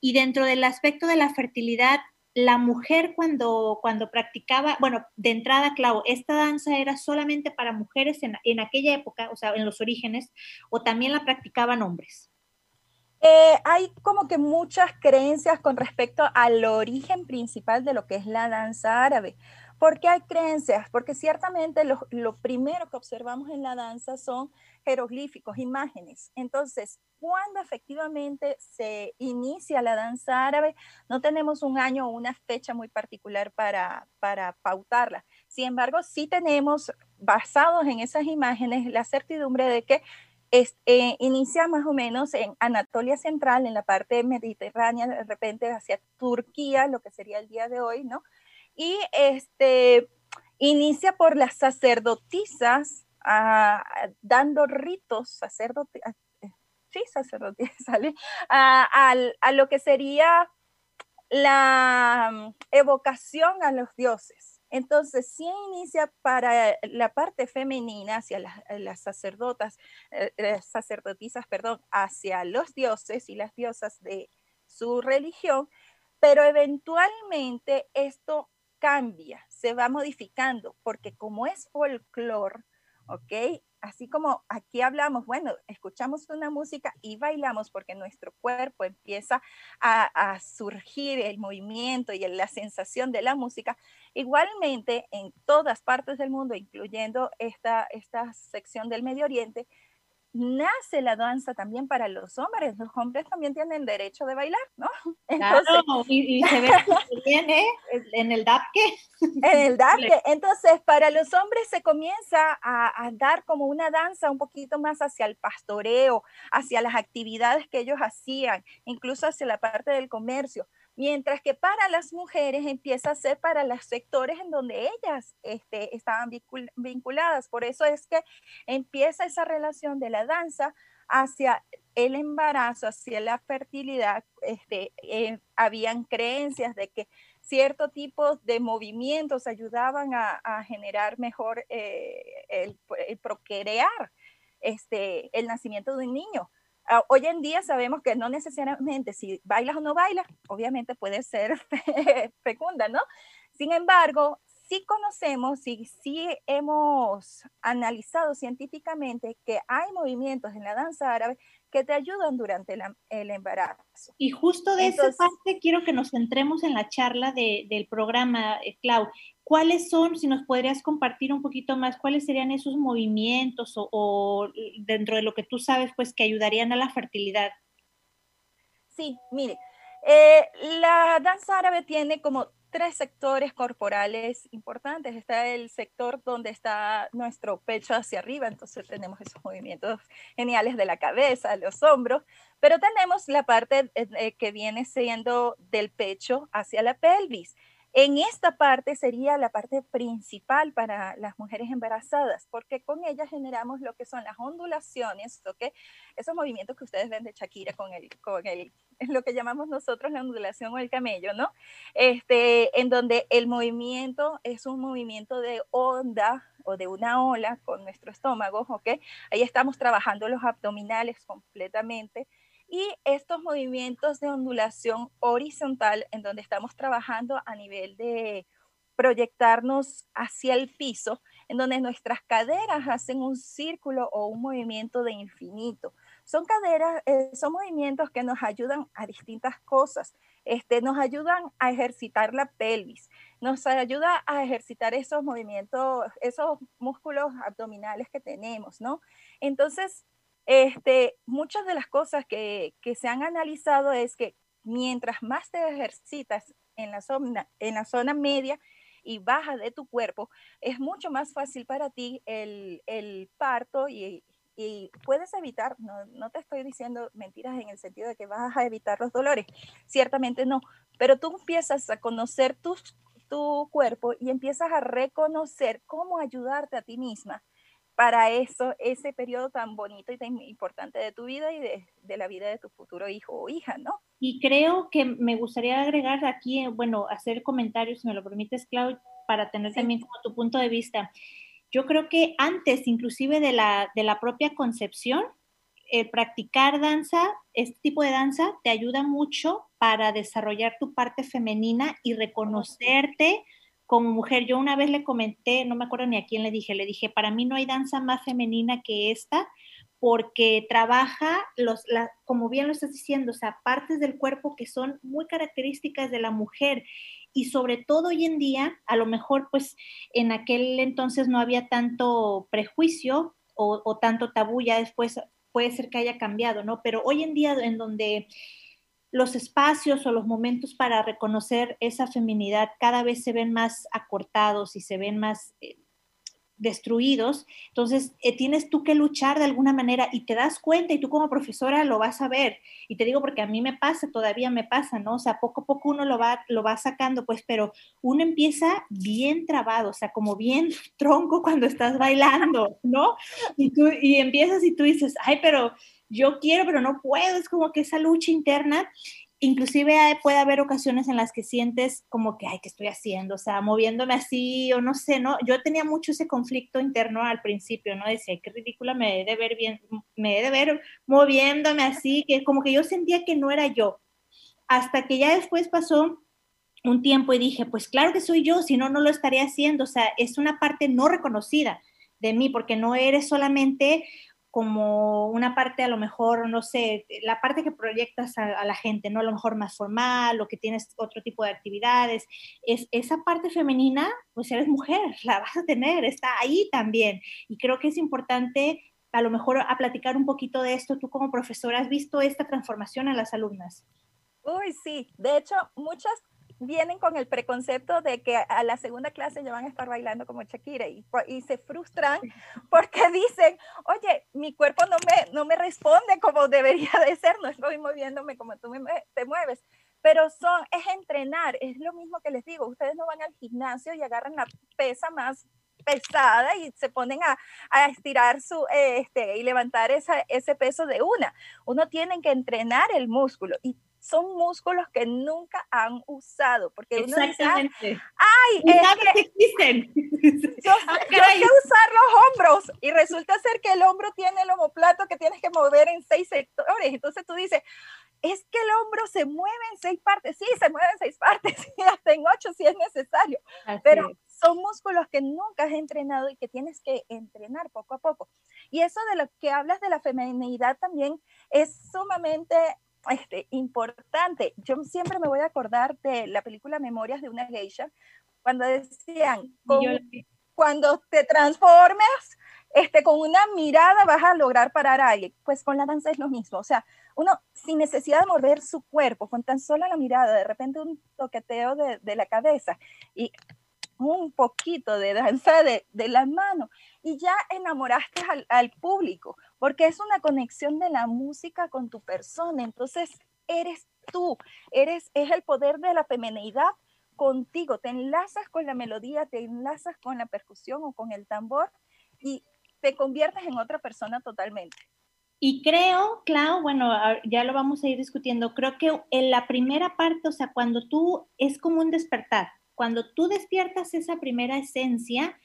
y dentro del aspecto de la fertilidad, la mujer cuando, cuando practicaba, bueno, de entrada, Clau, ¿esta danza era solamente para mujeres en, en aquella época, o sea, en los orígenes, o también la practicaban hombres? Eh, hay como que muchas creencias con respecto al origen principal de lo que es la danza árabe. ¿Por qué hay creencias? Porque ciertamente lo, lo, primero que observamos en la danza son jeroglíficos, imágenes. Entonces, cuando efectivamente se inicia la danza árabe, no tenemos un año o una fecha muy particular para, para pautarla. Sin embargo, sí tenemos, basados en esas imágenes, la certidumbre de que es, eh, inicia más o menos en Anatolia Central, en la parte mediterránea, de repente hacia Turquía, lo que sería el día de hoy, ¿no? Y este, inicia por las sacerdotisas ah, dando ritos, sacerdote, ah, eh, sí, sacerdotisas, ¿sale? a, lo que sería la mm, evocación a los dioses. Entonces, sí inicia para la parte femenina, hacia las, sacerdotas, eh, eh, sacerdotisas, perdón, hacia los dioses y las diosas de su religión, pero eventualmente esto cambia, se va modificando, porque como es folclore, ¿ok? Así como aquí hablamos, bueno, escuchamos una música y bailamos porque nuestro cuerpo empieza a, surgir el movimiento y la sensación de la música. Igualmente, en todas partes del mundo, incluyendo esta, esta sección del Medio Oriente, nace la danza también para los hombres. Los hombres también tienen derecho de bailar, ¿no? Entonces, claro, y, se ve bien, ¿eh? En el DAPKE. En el DAPKE. Entonces, para los hombres se comienza a, a, dar como una danza un poquito más hacia el pastoreo, hacia las actividades que ellos hacían, incluso hacia la parte del comercio. Mientras que para las mujeres empieza a ser para los sectores en donde ellas este, estaban vinculadas. Por eso es que empieza esa relación de la danza hacia el embarazo, hacia la fertilidad. Este, eh, habían creencias de que cierto tipo de movimientos ayudaban a, generar mejor eh, el, procrear este, el nacimiento de un niño. Ah, hoy en día sabemos que no necesariamente si bailas o no bailas, obviamente puede ser fecunda, ¿no? Sin embargo, sí conocemos y sí hemos analizado científicamente que hay movimientos en la danza árabe que te ayudan durante el embarazo. Y justo de esa parte quiero que nos centremos en la charla del programa, eh, Clau. ¿Cuáles son, si nos podrías compartir un poquito más, cuáles serían esos movimientos o, dentro de lo que tú sabes, pues que ayudarían a la fertilidad? Sí, mire, eh, la danza árabe tiene como tres sectores corporales importantes. Está el sector donde está nuestro pecho hacia arriba, entonces tenemos esos movimientos geniales de la cabeza, los hombros, pero tenemos la parte eh, que viene siendo del pecho hacia la pelvis. En esta parte sería la parte principal para las mujeres embarazadas, porque con ellas generamos lo que son las ondulaciones, ¿ok? Esos movimientos que ustedes ven de Shakira con el, con el, lo que llamamos nosotros la ondulación o el camello, ¿no? Este, en donde el movimiento es un movimiento de onda o de una ola con nuestro estómago, ¿ok? Ahí estamos trabajando los abdominales completamente y estos movimientos de ondulación horizontal en donde estamos trabajando a nivel de proyectarnos hacia el piso, en donde nuestras caderas hacen un círculo o un movimiento de infinito. Son caderas, eh, son movimientos que nos ayudan a distintas cosas. Este, nos ayudan a ejercitar la pelvis, nos ayuda a ejercitar esos movimientos, esos músculos abdominales que tenemos, ¿no? Entonces, este, muchas de las cosas que, se han analizado es que mientras más te ejercitas en la, zona, media y baja de tu cuerpo, es mucho más fácil para ti el, parto y, puedes evitar, no, te estoy diciendo mentiras en el sentido de que vas a evitar los dolores, ciertamente no, pero tú empiezas a conocer tu cuerpo y empiezas a reconocer cómo ayudarte a ti misma para eso, ese periodo tan bonito y tan importante de tu vida y de, la vida de tu futuro hijo o hija, ¿no? Y creo que me gustaría agregar aquí, bueno, hacer comentarios, si me lo permites, Claudia, para tener también como tu punto de vista. Yo creo que antes, inclusive de la, de la propia concepción, el practicar danza, este tipo de danza, te ayuda mucho para desarrollar tu parte femenina y reconocerte como mujer, yo una vez le comenté, no me acuerdo ni a quién le dije, le dije, para mí no hay danza más femenina que esta, porque trabaja, los, como bien lo estás diciendo, o sea, partes del cuerpo que son muy características de la mujer. Y sobre todo hoy en día, a lo mejor pues en aquel entonces no había tanto prejuicio o, o tanto tabú, ya después puede ser que haya cambiado, ¿no? Pero hoy en día en donde los espacios o los momentos para reconocer esa feminidad cada vez se ven más acortados y se ven más eh, destruidos. Entonces, eh, tienes tú que luchar de alguna manera y te das cuenta y tú como profesora lo vas a ver. Y te digo porque a mí me pasa, todavía me pasa, ¿no? O sea, poco a poco uno lo va, lo va sacando, pues, pero uno empieza bien trabado, o sea, como bien tronco cuando estás bailando, ¿no? Y tú y empiezas y tú dices, ay, pero yo quiero, pero no puedo, es como que esa lucha interna, inclusive puede haber ocasiones en las que sientes como que, ay, ¿qué estoy haciendo? O sea, moviéndome así, o no sé, ¿no? Yo tenía mucho ese conflicto interno al principio, ¿no? Decía, qué ridícula me he de ver bien, me he de ver moviéndome así, que como que yo sentía que no era yo. Hasta que ya después pasó un tiempo y dije, pues claro que soy yo, si no, no lo estaría haciendo. O sea, es una parte no reconocida de mí, porque no eres solamente como una parte a lo mejor, no sé, la parte que proyectas a, la gente, ¿no? A lo mejor más formal o que tienes otro tipo de actividades. Es, esa parte femenina, pues eres mujer, la vas a tener, está ahí también. Y creo que es importante a lo mejor a platicar un poquito de esto. Tú como profesora has visto esta transformación en las alumnas. Uy, sí. De hecho, muchas vienen con el preconcepto de que a la segunda clase ya van a estar bailando como Shakira y, y se frustran porque dicen, oye, mi cuerpo no me, no me responde como debería de ser, no estoy moviéndome como tú te mueves. pero son, es entrenar, es lo mismo que les digo, ustedes no van al gimnasio y agarran la pesa más pesada y se ponen a, a estirar su, este, y levantar esa, ese peso de una. Uno tiene que entrenar el músculo y son músculos que nunca han usado, porque uno dice, ay, es que existen. Yo, ah, yo hay que usar los hombros y resulta ser que el hombro tiene el homoplato que tienes que mover en seis sectores, entonces tú dices, es que el hombro se mueve en seis partes, sí, se mueve en seis partes, y hasta en ocho si es necesario, pero son músculos que nunca has entrenado y que tienes que entrenar poco a poco. Y eso de lo que hablas de la feminidad también es sumamente este, importante. Yo siempre me voy a acordar de la película Memorias de una geisha, cuando decían, cuando te transformes, este, con una mirada vas a lograr parar a alguien. Pues con la danza es lo mismo. O sea, uno sin necesidad de mover su cuerpo, con tan solo la mirada, de repente un toqueteo de, de la cabeza y un poquito de danza de, de la mano y ya enamoraste al, al, público, porque es una conexión de la música con tu persona. Entonces, eres tú, eres, es el poder de la feminidad contigo. Te enlazas con la melodía, te enlazas con la percusión o con el tambor y te conviertes en otra persona totalmente. Y creo, Clau, bueno, ya lo vamos a ir discutiendo, creo que en la primera parte, o sea, cuando tú es como un despertar, cuando tú despiertas esa primera esencia,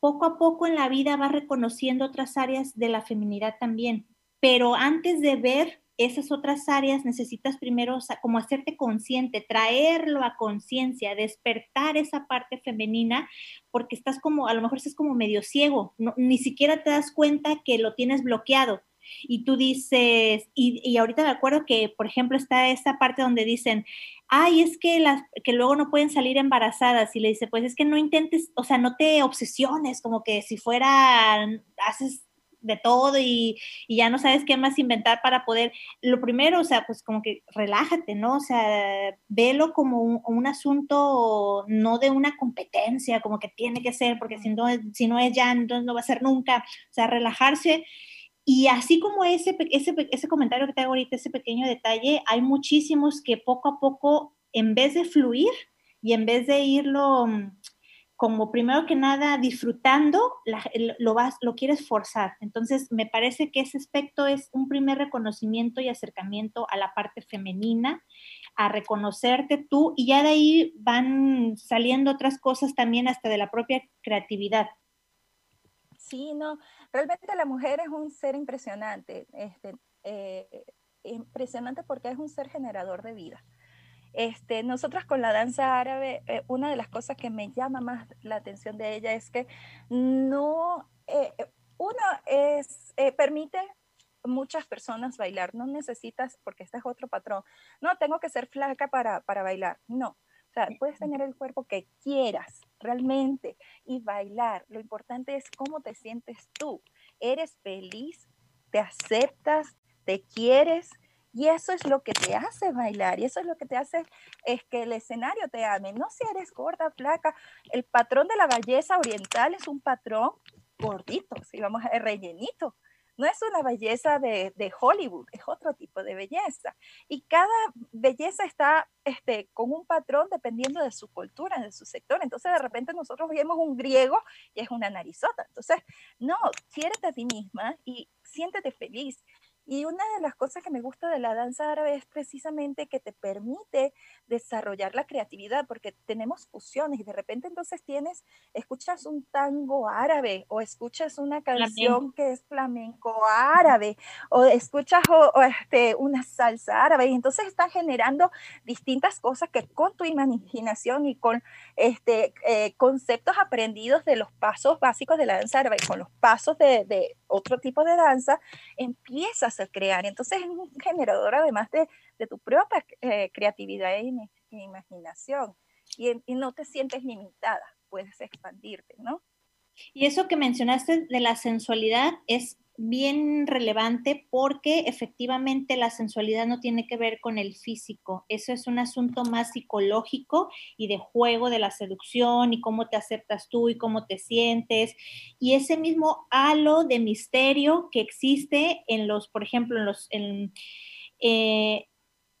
poco a poco en la vida vas reconociendo otras áreas de la feminidad también. Pero antes de ver esas otras áreas, necesitas primero como hacerte consciente, traerlo a conciencia, despertar esa parte femenina, porque estás como, a lo mejor estás como medio ciego, ni siquiera te das cuenta que lo tienes bloqueado y tú dices, y, y, ahorita me acuerdo que, por ejemplo, está esta parte donde dicen, ay, es que, las, que luego no pueden salir embarazadas, y le dice, pues es que no intentes, o sea, no te obsesiones, como que si fuera, haces de todo y, y, ya no sabes qué más inventar para poder, lo primero, o sea, pues como que relájate, ¿no? O sea, velo como un, un asunto no de una competencia, como que tiene que ser, porque si no, si no es ya, entonces no va a ser nunca, o sea, relajarse y así como ese, ese, ese comentario que te hago ahorita, ese pequeño detalle, hay muchísimos que poco a poco, en vez de fluir y en vez de irlo mm, como primero que nada disfrutando, lo, vas, lo quieres forzar. Entonces, me parece que ese aspecto es un primer reconocimiento y acercamiento a la parte femenina, a reconocerte tú, y ya de ahí van saliendo otras cosas también hasta de la propia creatividad. Sí, no, realmente la mujer es un ser impresionante, este, eh, impresionante porque es un ser generador de vida. Este, nosotras con la danza árabe, eh, una de las cosas que me llama más la atención de ella es que no, eh, uno es, permite muchas personas bailar, no necesitas, porque este es otro patrón, no tengo que ser flaca para, para bailar, no, o sea, puedes tener el cuerpo que quieras realmente y bailar. Lo importante es cómo te sientes tú. ¿Eres feliz? ¿Te aceptas? ¿Te quieres? Y eso es lo que te hace bailar y eso es lo que te hace es que el escenario te ame. No si eres gorda, flaca. El patrón de la belleza oriental es un patrón gordito, si vamos a rellenito no es una belleza de, Hollywood, es otro tipo de belleza. Y cada belleza está este, con un patrón dependiendo de su cultura, de su sector. Entonces, de repente nosotros vemos un griego y es una narizota. Entonces, no, quiérete a ti misma y siéntete feliz. Y una de las cosas que me gusta de la danza árabe es precisamente que te permite desarrollar la creatividad, porque tenemos fusiones y de repente entonces tienes, escuchas un tango árabe o escuchas una canción que es flamenco árabe o escuchas o, este, una salsa árabe y entonces están generando distintas cosas que con tu imaginación y con este, eh, conceptos aprendidos de los pasos básicos de la danza árabe, con los pasos de, de otro tipo de danza, empiezas crear. Entonces es un generador además de, tu propia eh, creatividad e, imaginación. Y, no te sientes limitada, puedes expandirte, ¿no? Y eso que mencionaste de la sensualidad es bien relevante porque efectivamente la sensualidad no tiene que ver con el físico, eso es un asunto más psicológico y de juego de la seducción y cómo te aceptas tú y cómo te sientes. Y ese mismo halo de misterio que existe en los, por ejemplo, en los, eh,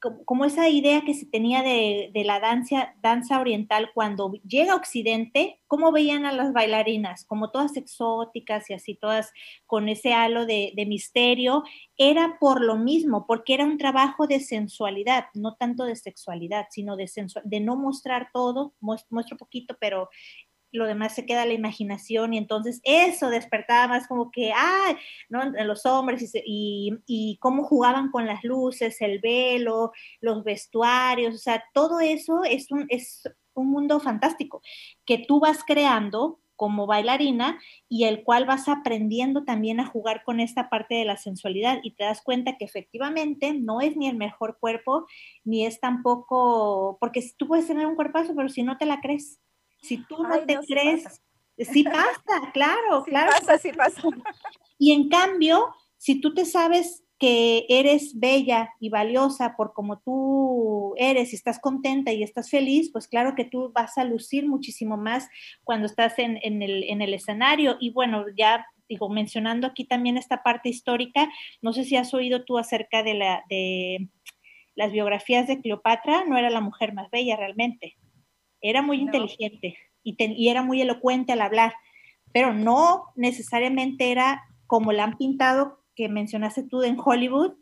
como, esa idea que se tenía de, la danza, danza oriental cuando llega a Occidente, ¿cómo veían a las bailarinas? Como todas exóticas y así, todas con ese halo de, misterio. Era por lo mismo, porque era un trabajo de sensualidad, no tanto de sexualidad, sino de, de no mostrar todo, muestro poquito, pero lo demás se queda a la imaginación y entonces eso despertaba más como que, ah, ¿no? Los hombres y, y, cómo jugaban con las luces, el velo, los vestuarios, o sea, todo eso es un, es un mundo fantástico que tú vas creando como bailarina y el cual vas aprendiendo también a jugar con esta parte de la sensualidad y te das cuenta que efectivamente no es ni el mejor cuerpo, ni es tampoco, porque tú puedes tener un cuerpazo, pero si no te la crees, si tú no te crees, sí pasa, claro, claro. Pasa, sí pasa. Y en cambio, si tú te sabes que eres bella y valiosa por como tú eres y estás contenta y estás feliz, pues claro que tú vas a lucir muchísimo más cuando estás en, el, en el escenario. Y bueno, ya digo, mencionando aquí también esta parte histórica, no sé si has oído tú acerca de, la, de las biografías de Cleopatra, no era la mujer más bella realmente. Era muy inteligente y, era muy elocuente al hablar, pero no necesariamente era como la han pintado que mencionaste tú en Hollywood.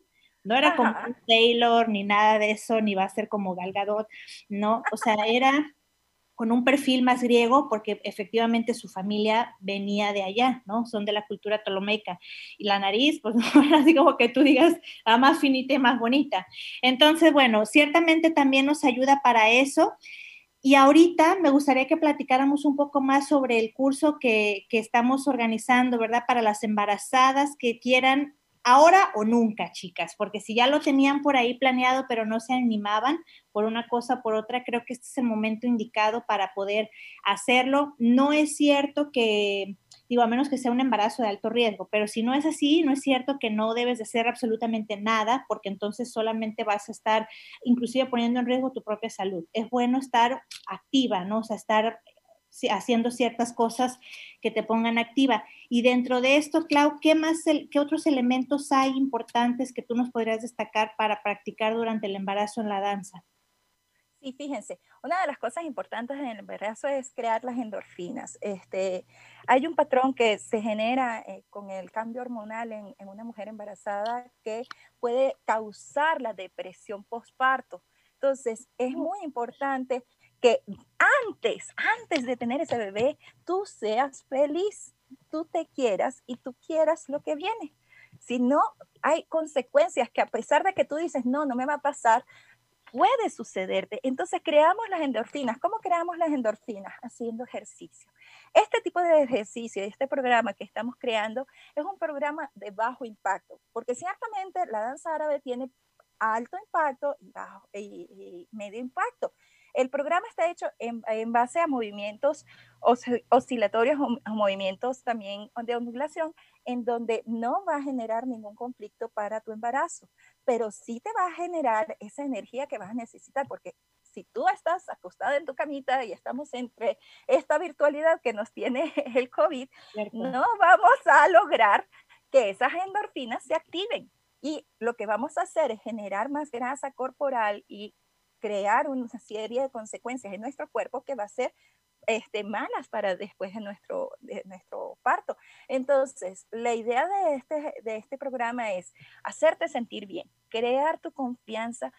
No era como Taylor ni nada de eso, ni va a ser como Gal Gadot, no, o sea, era con un perfil más griego, porque efectivamente su familia venía de allá, ¿no? Son de la cultura tolomeica. Y la nariz, pues no era así como que tú digas, ah, más finita y más bonita. Entonces, bueno, ciertamente también nos ayuda para eso. Y ahorita me gustaría que platicáramos un poco más sobre el curso que, estamos organizando, ¿verdad? Para las embarazadas que quieran ahora o nunca, chicas, porque si ya lo tenían por ahí planeado, pero no se animaban por una cosa o por otra, creo que este es el momento indicado para poder hacerlo. No es cierto que digo, a menos que sea un embarazo de alto riesgo, pero si no es así, no es cierto que no debes de hacer absolutamente nada, porque entonces solamente vas a estar inclusive poniendo en riesgo tu propia salud. Es bueno estar activa, ¿no? O sea, estar haciendo ciertas cosas que te pongan activa. Y dentro de esto, Clau, ¿qué más, qué otros elementos hay importantes que tú nos podrías destacar para practicar durante el embarazo en la danza? Sí, fíjense, una de las cosas importantes en el embarazo es crear las endorfinas. Este, hay un patrón que se genera eh, con el cambio hormonal en, una mujer embarazada que puede causar la depresión postparto. Entonces, es muy importante que antes, antes de tener ese bebé, tú seas feliz, tú te quieras y tú quieras lo que viene. Si no, hay consecuencias que a pesar de que tú dices, no, no me va a pasar, puede sucederte. Entonces creamos las endorfinas. ¿Cómo creamos las endorfinas? Haciendo ejercicio. Este tipo de ejercicio, este programa que estamos creando, es un programa de bajo impacto, porque ciertamente la danza árabe tiene alto impacto y, medio impacto. El programa está hecho en, base a movimientos oscilatorios, movimientos también de ondulación, en donde no va a generar ningún conflicto para tu embarazo, pero sí te va a generar esa energía que vas a necesitar, porque si tú estás acostada en tu camita y estamos entre esta virtualidad que nos tiene el COVID, no vamos a lograr que esas endorfinas se activen. Y lo que vamos a hacer es generar más grasa corporal y crear una serie de consecuencias en nuestro cuerpo que va a ser este, malas para después de nuestro, de nuestro parto. Entonces, la idea de este, de este programa es hacerte sentir bien, crear tu confianza,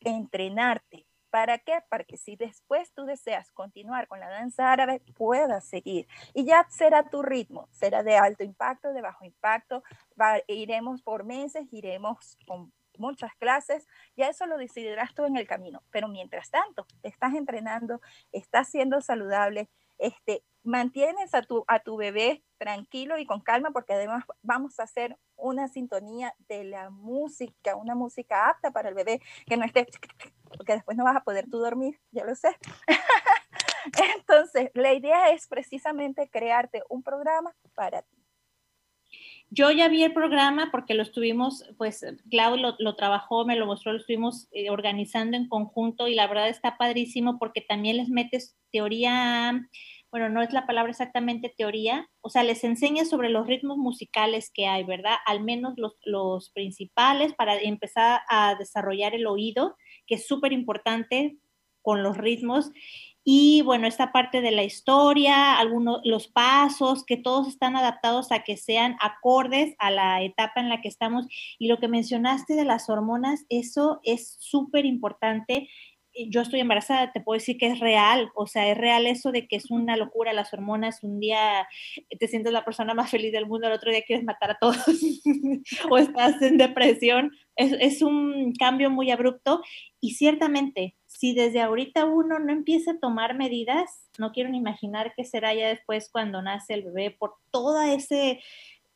entrenarte. ¿Para qué? Para que si después tú deseas continuar con la danza árabe, puedas seguir. Y ya será tu ritmo, será de alto impacto, de bajo impacto. iremos por meses, iremos con muchas clases, ya eso lo decidirás tú en el camino. Pero mientras tanto, estás entrenando, estás siendo saludable, este, mantienes a tu, a tu bebé tranquilo y con calma, porque además vamos a hacer una sintonía de la música, una música apta para el bebé, que no esté, porque después no vas a poder tú dormir, ya lo sé. Entonces, la idea es precisamente crearte un programa para ti. Yo ya vi el programa porque lo estuvimos, pues Clau lo, trabajó, me lo mostró, lo estuvimos eh, organizando en conjunto y la verdad está padrísimo porque también les metes teoría bueno, no es la palabra exactamente teoría, o sea, les enseña sobre los ritmos musicales que hay, ¿verdad? Al menos los, los principales para empezar a desarrollar el oído, que es súper importante con los ritmos y bueno, esta parte de la historia, algunos los pasos, que todos están adaptados a que sean acordes a la etapa en la que estamos. Y lo que mencionaste de las hormonas, eso es súper importante yo estoy embarazada, te puedo decir que es real, o sea, es real eso de que es una locura las hormonas, un día te sientes la persona más feliz del mundo, el otro día quieres matar a todos o estás en depresión, es, es, un cambio muy abrupto. Y ciertamente, si desde ahorita uno no empieza a tomar medidas, no quiero ni imaginar qué será ya después cuando nace el bebé por toda ese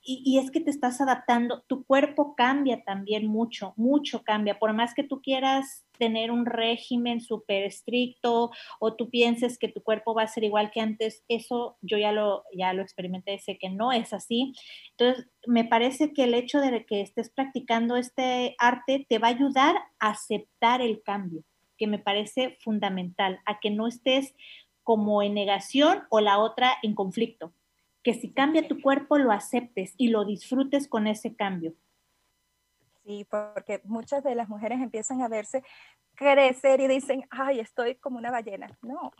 y, es que te estás adaptando, tu cuerpo cambia también mucho, mucho cambia, por más que tú quieras tener un régimen súper estricto o tú pienses que tu cuerpo va a ser igual que antes, eso yo ya lo, ya lo experimenté, sé que no es así. Entonces, me parece que el hecho de que estés practicando este arte te va a ayudar a aceptar el cambio, que me parece fundamental, a que no estés como en negación o la otra en conflicto que si cambia tu cuerpo lo aceptes y lo disfrutes con ese cambio. Sí, porque muchas de las mujeres empiezan a verse crecer y dicen, ay, estoy como una ballena. No,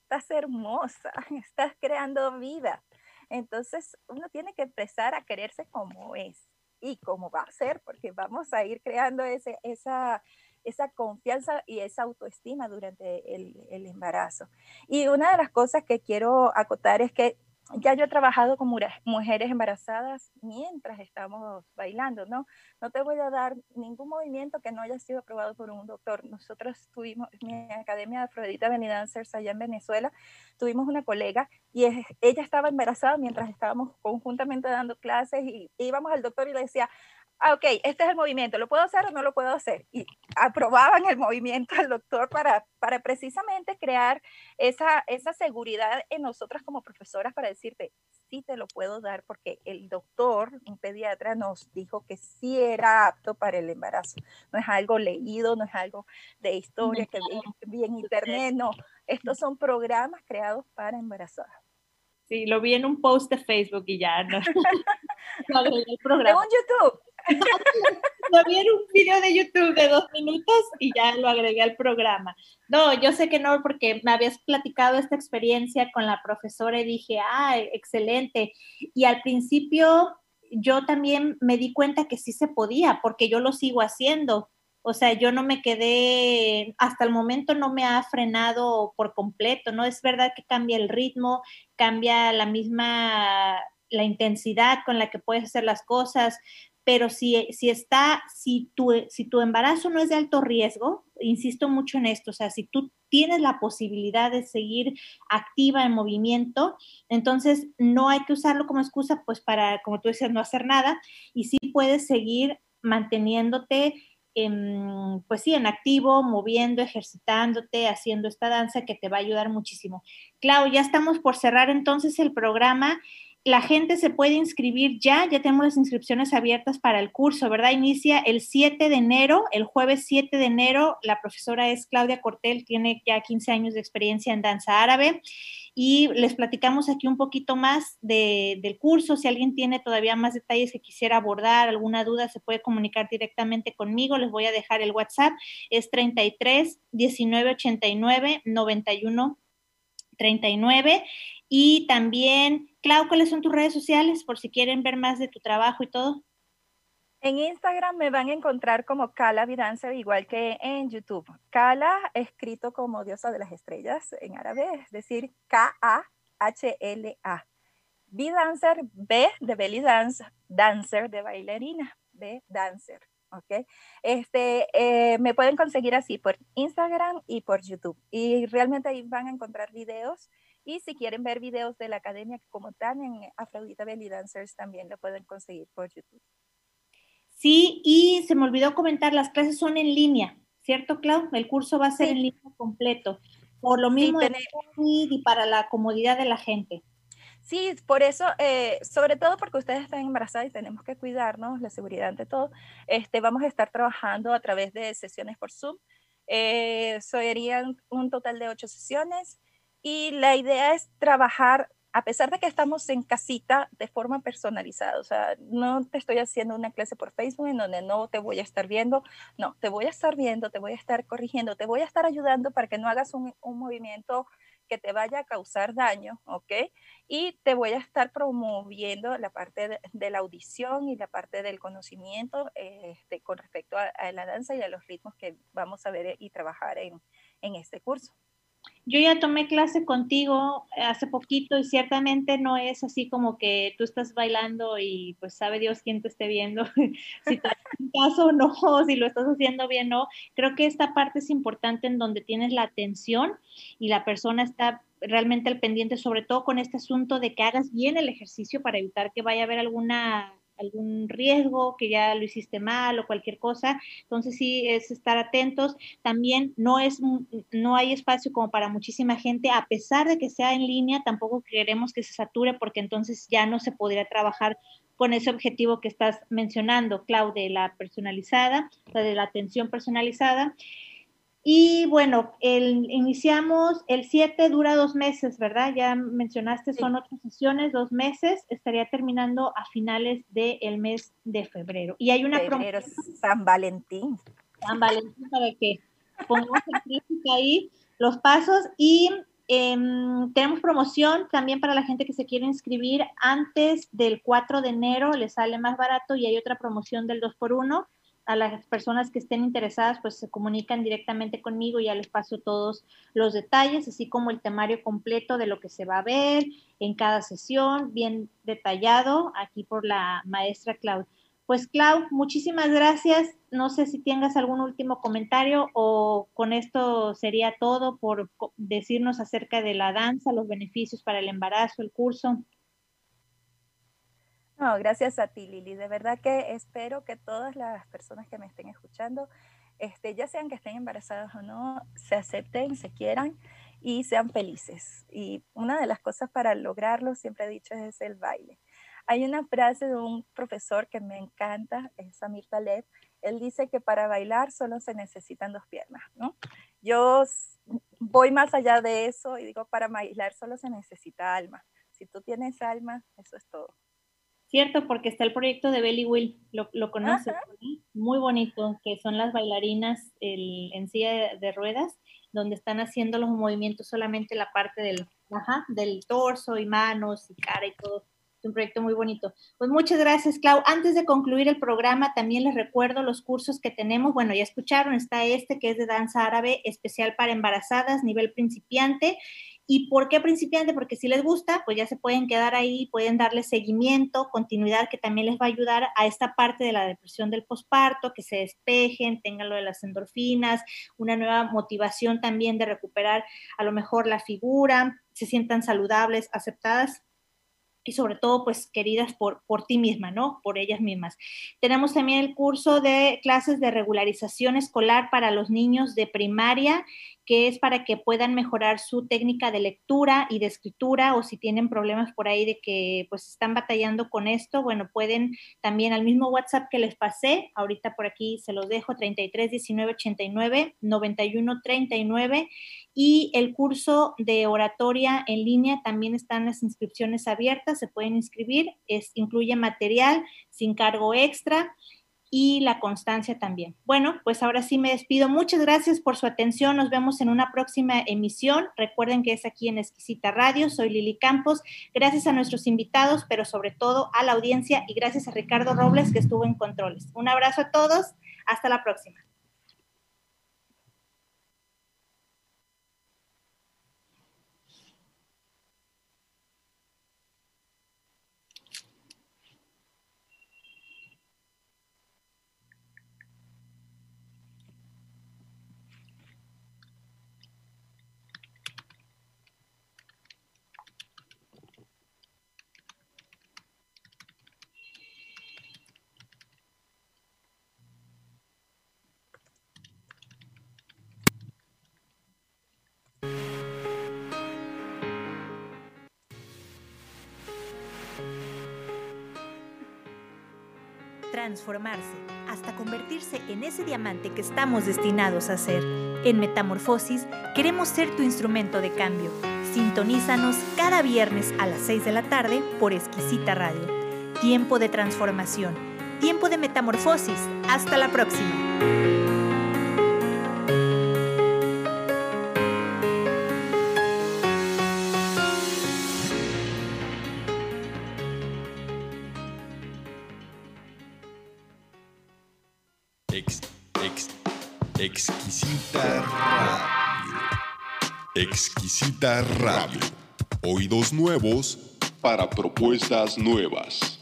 estás hermosa, estás creando vida. Entonces uno tiene que empezar a quererse como es y como va a ser, porque vamos a ir creando ese, esa, esa confianza y esa autoestima durante el, el, embarazo. Y una de las cosas que quiero acotar es que ya yo he trabajado con mujeres embarazadas mientras estamos bailando, ¿no? No te voy a dar ningún movimiento que no haya sido aprobado por un doctor. Nosotros tuvimos, mi academia de Afrodita Benny Dancers allá en Venezuela, tuvimos una colega y ella estaba embarazada mientras estábamos conjuntamente dando clases y íbamos al doctor y le decía, ah, ok, este es el movimiento, ¿lo puedo hacer o no lo puedo hacer? Y aprobaban el movimiento al doctor para, para precisamente crear esa, esa seguridad en nosotras como profesoras para decirte, sí te lo puedo dar porque el doctor, un pediatra, nos dijo que sí era apto para el embarazo. No es algo leído, no es algo de historia que vi, en internet, no. Estos son programas creados para embarazadas. Sí, lo vi en un post de Facebook y ya no. el programa. En YouTube. Lo vi un video de YouTube de dos minutos y ya lo agregué al programa. No, yo sé que no, porque me habías platicado esta experiencia con la profesora y dije, ah, excelente. Y al principio yo también me di cuenta que sí se podía, porque yo lo sigo haciendo. O sea, yo no me quedé, hasta el momento no me ha frenado por completo, ¿no? Es verdad que cambia el ritmo, cambia la misma, la intensidad con la que puedes hacer las cosas, pero si, si está, si tu, si tu embarazo no es de alto riesgo, insisto mucho en esto, o sea, si tú tienes la posibilidad de seguir activa en movimiento, entonces no hay que usarlo como excusa, pues para, como tú decías, no hacer nada, y sí puedes seguir manteniéndote en, pues sí, en activo, moviendo, ejercitándote, haciendo esta danza que te va a ayudar muchísimo. Clau, ya estamos por cerrar entonces el programa la gente se puede inscribir ya, ya tenemos las inscripciones abiertas para el curso, ¿verdad? Inicia el 7 de enero, el jueves 7 de enero, la profesora es Claudia Cortel, tiene ya 15 años de experiencia en danza árabe y les platicamos aquí un poquito más del curso, si alguien tiene todavía más detalles que quisiera abordar, alguna duda, se puede comunicar directamente conmigo, les voy a dejar el WhatsApp, es 33 19 89 91 39 y también Clau, ¿cuáles son tus redes sociales por si quieren ver más de tu trabajo y todo? En Instagram me van a encontrar como Kala Vidancer, igual que en YouTube. Kala, escrito como diosa de las estrellas en árabe, es decir, K-A-H-L-A. Vidancer, B de belly dance, dancer de bailarina, B dancer. ¿ok? Este, eh, me pueden conseguir así por Instagram y por YouTube. Y realmente ahí van a encontrar videos y si quieren ver videos de la academia como están en Afrodita Belly Dancers, también lo pueden conseguir por YouTube. Sí, y se me olvidó comentar, las clases son en línea, ¿cierto, Clau? El curso va a ser en línea completo, por lo mismo y para la comodidad de la gente. Sí, por eso, eh, sobre todo porque ustedes están embarazadas y tenemos que cuidarnos, la seguridad ante todo, este, vamos a estar trabajando a través de sesiones por Zoom. Eh, serían un total de ocho sesiones Y la idea es trabajar a pesar de que estamos en casita de forma personalizada, o sea, no te estoy haciendo una clase por Facebook en donde no te voy a estar viendo, no, te voy a estar viendo, te voy a estar corrigiendo, te voy a estar ayudando para que no hagas un, movimiento que te vaya a causar daño, ¿ok? Y te voy a estar promoviendo la parte de, la audición y la parte del conocimiento este, con respecto a, la danza y a los ritmos que vamos a ver y trabajar en este curso. Yo ya tomé clase contigo hace poquito y ciertamente no es así como que tú estás bailando y pues sabe Dios quién te esté viendo, si te caso o no, si lo estás haciendo bien o no. Creo que esta parte es importante en donde tienes la atención y la persona está realmente al pendiente, sobre todo con este asunto de que hagas bien el ejercicio para evitar que vaya a haber alguna algún riesgo, que ya lo hiciste mal o cualquier cosa. Entonces sí es estar atentos. También no es no hay espacio como para muchísima gente, a pesar de que sea en línea, tampoco queremos que se sature porque entonces ya no se podría trabajar con ese objetivo que estás mencionando, Clau, de la personalizada, de la atención personalizada. Y bueno, el, iniciamos el 7, dura dos meses, ¿verdad? Ya mencionaste, son otras sesiones, dos meses, estaría terminando a finales del mes de febrero. Y hay una febrero, San Valentín. San Valentín para que pongamos en ahí los pasos y em, tenemos promoción también para la gente que se quiere inscribir antes del 4 de enero, le sale más barato y hay otra promoción del 2 por 1 a las personas que estén interesadas, pues se comunican directamente conmigo y ya les paso todos los detalles, así como el temario completo de lo que se va a ver en cada sesión, bien detallado aquí por la maestra Clau. Pues Clau, muchísimas gracias. No sé si tengas algún último comentario o con esto sería todo por decirnos acerca de la danza, los beneficios para el embarazo, el curso. No, gracias a ti, Lili. De verdad que espero que todas las personas que me estén escuchando, este, ya sean que estén embarazadas o no, se acepten, se quieran y sean felices. Y una de las cosas para lograrlo, siempre he dicho, es el baile. Hay una frase de un profesor que me encanta, es Samir Taleb. Él dice que para bailar solo se necesitan dos piernas, ¿no? Yo voy más allá de eso y digo, para bailar solo se necesita alma. Si tú tienes alma, eso es todo. Cierto, porque está el proyecto de Belly Will, lo, lo conoces, muy bonito, que son las bailarinas en silla de, ruedas, donde están haciendo los movimientos solamente la parte del, del torso y manos y cara y todo. Es un proyecto muy bonito. Pues muchas gracias, Clau. Antes de concluir el programa, también les recuerdo los cursos que tenemos. Bueno, ya escucharon, está este que es de danza árabe especial para embarazadas, nivel principiante ¿Y por qué principiante? Porque si les gusta, pues ya se pueden quedar ahí, pueden darle seguimiento, continuidad, que también les va a ayudar a esta parte de la depresión del posparto, que se despejen, tengan lo de las endorfinas, una nueva motivación también de recuperar a lo mejor la figura, se sientan saludables, aceptadas y sobre todo pues queridas por, por ti misma, ¿no? Por ellas mismas. Tenemos también el curso de clases de regularización escolar para los niños de primaria que es para que puedan mejorar su técnica de lectura y de escritura o si tienen problemas por ahí de que pues están batallando con esto, bueno, pueden también al mismo WhatsApp que les pasé, ahorita por aquí se los dejo 33 19 89 91 39 y el curso de oratoria en línea también están las inscripciones abiertas, se pueden inscribir, es incluye material sin cargo extra y la constancia también. Bueno, pues ahora sí me despido. Muchas gracias por su atención. Nos vemos en una próxima emisión. Recuerden que es aquí en Exquisita Radio. Soy Lili Campos. Gracias a nuestros invitados, pero sobre todo a la audiencia y gracias a Ricardo Robles que estuvo en controles. Un abrazo a todos. Hasta la próxima. Transformarse hasta convertirse en ese diamante que estamos destinados a ser. En Metamorfosis queremos ser tu instrumento de cambio. Sintonízanos cada viernes a las 6 de la tarde por Exquisita Radio. Tiempo de transformación, tiempo de metamorfosis. Hasta la próxima. Oídos nuevos para propuestas nuevas.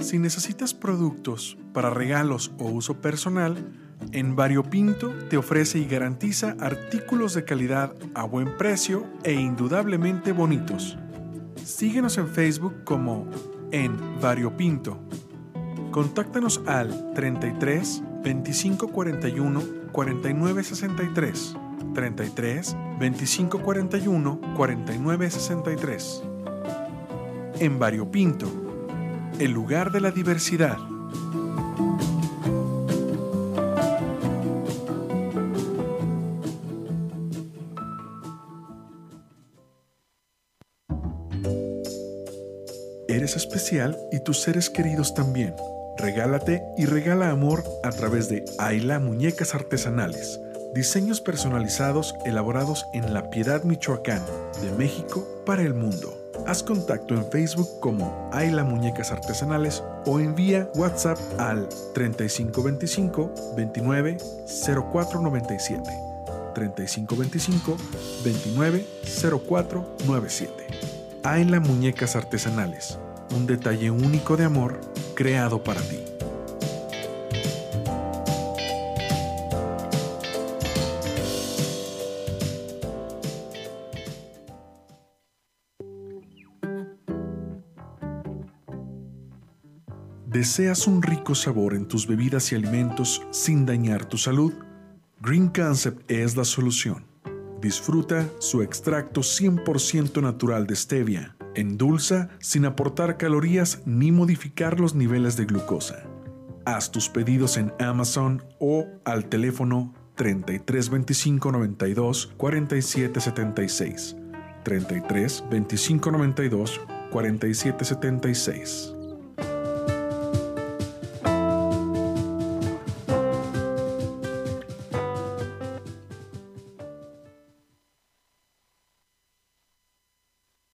Si necesitas productos para regalos o uso personal, en Variopinto te ofrece y garantiza artículos de calidad a buen precio e indudablemente bonitos. Síguenos en Facebook como en Variopinto. Contáctanos al 33 25 41 49 63 33 25 41 49 63. En Variopinto el lugar de la diversidad. Y tus seres queridos también. Regálate y regala amor a través de Ayla Muñecas Artesanales. Diseños personalizados elaborados en La Piedad, Michoacán, de México para el mundo. Haz contacto en Facebook como Ayla Muñecas Artesanales o envía WhatsApp al 3525 29 0497. 3525 29 0497. Ayla Muñecas Artesanales, un detalle único de amor creado para ti. ¿Deseas un rico sabor en tus bebidas y alimentos sin dañar tu salud? Green Concept es la solución. Disfruta su extracto 100% natural de stevia. Endulza sin aportar calorías ni modificar los niveles de glucosa. Haz tus pedidos en Amazon o al teléfono 33 25 92 47 76. 33 25 92 47 76.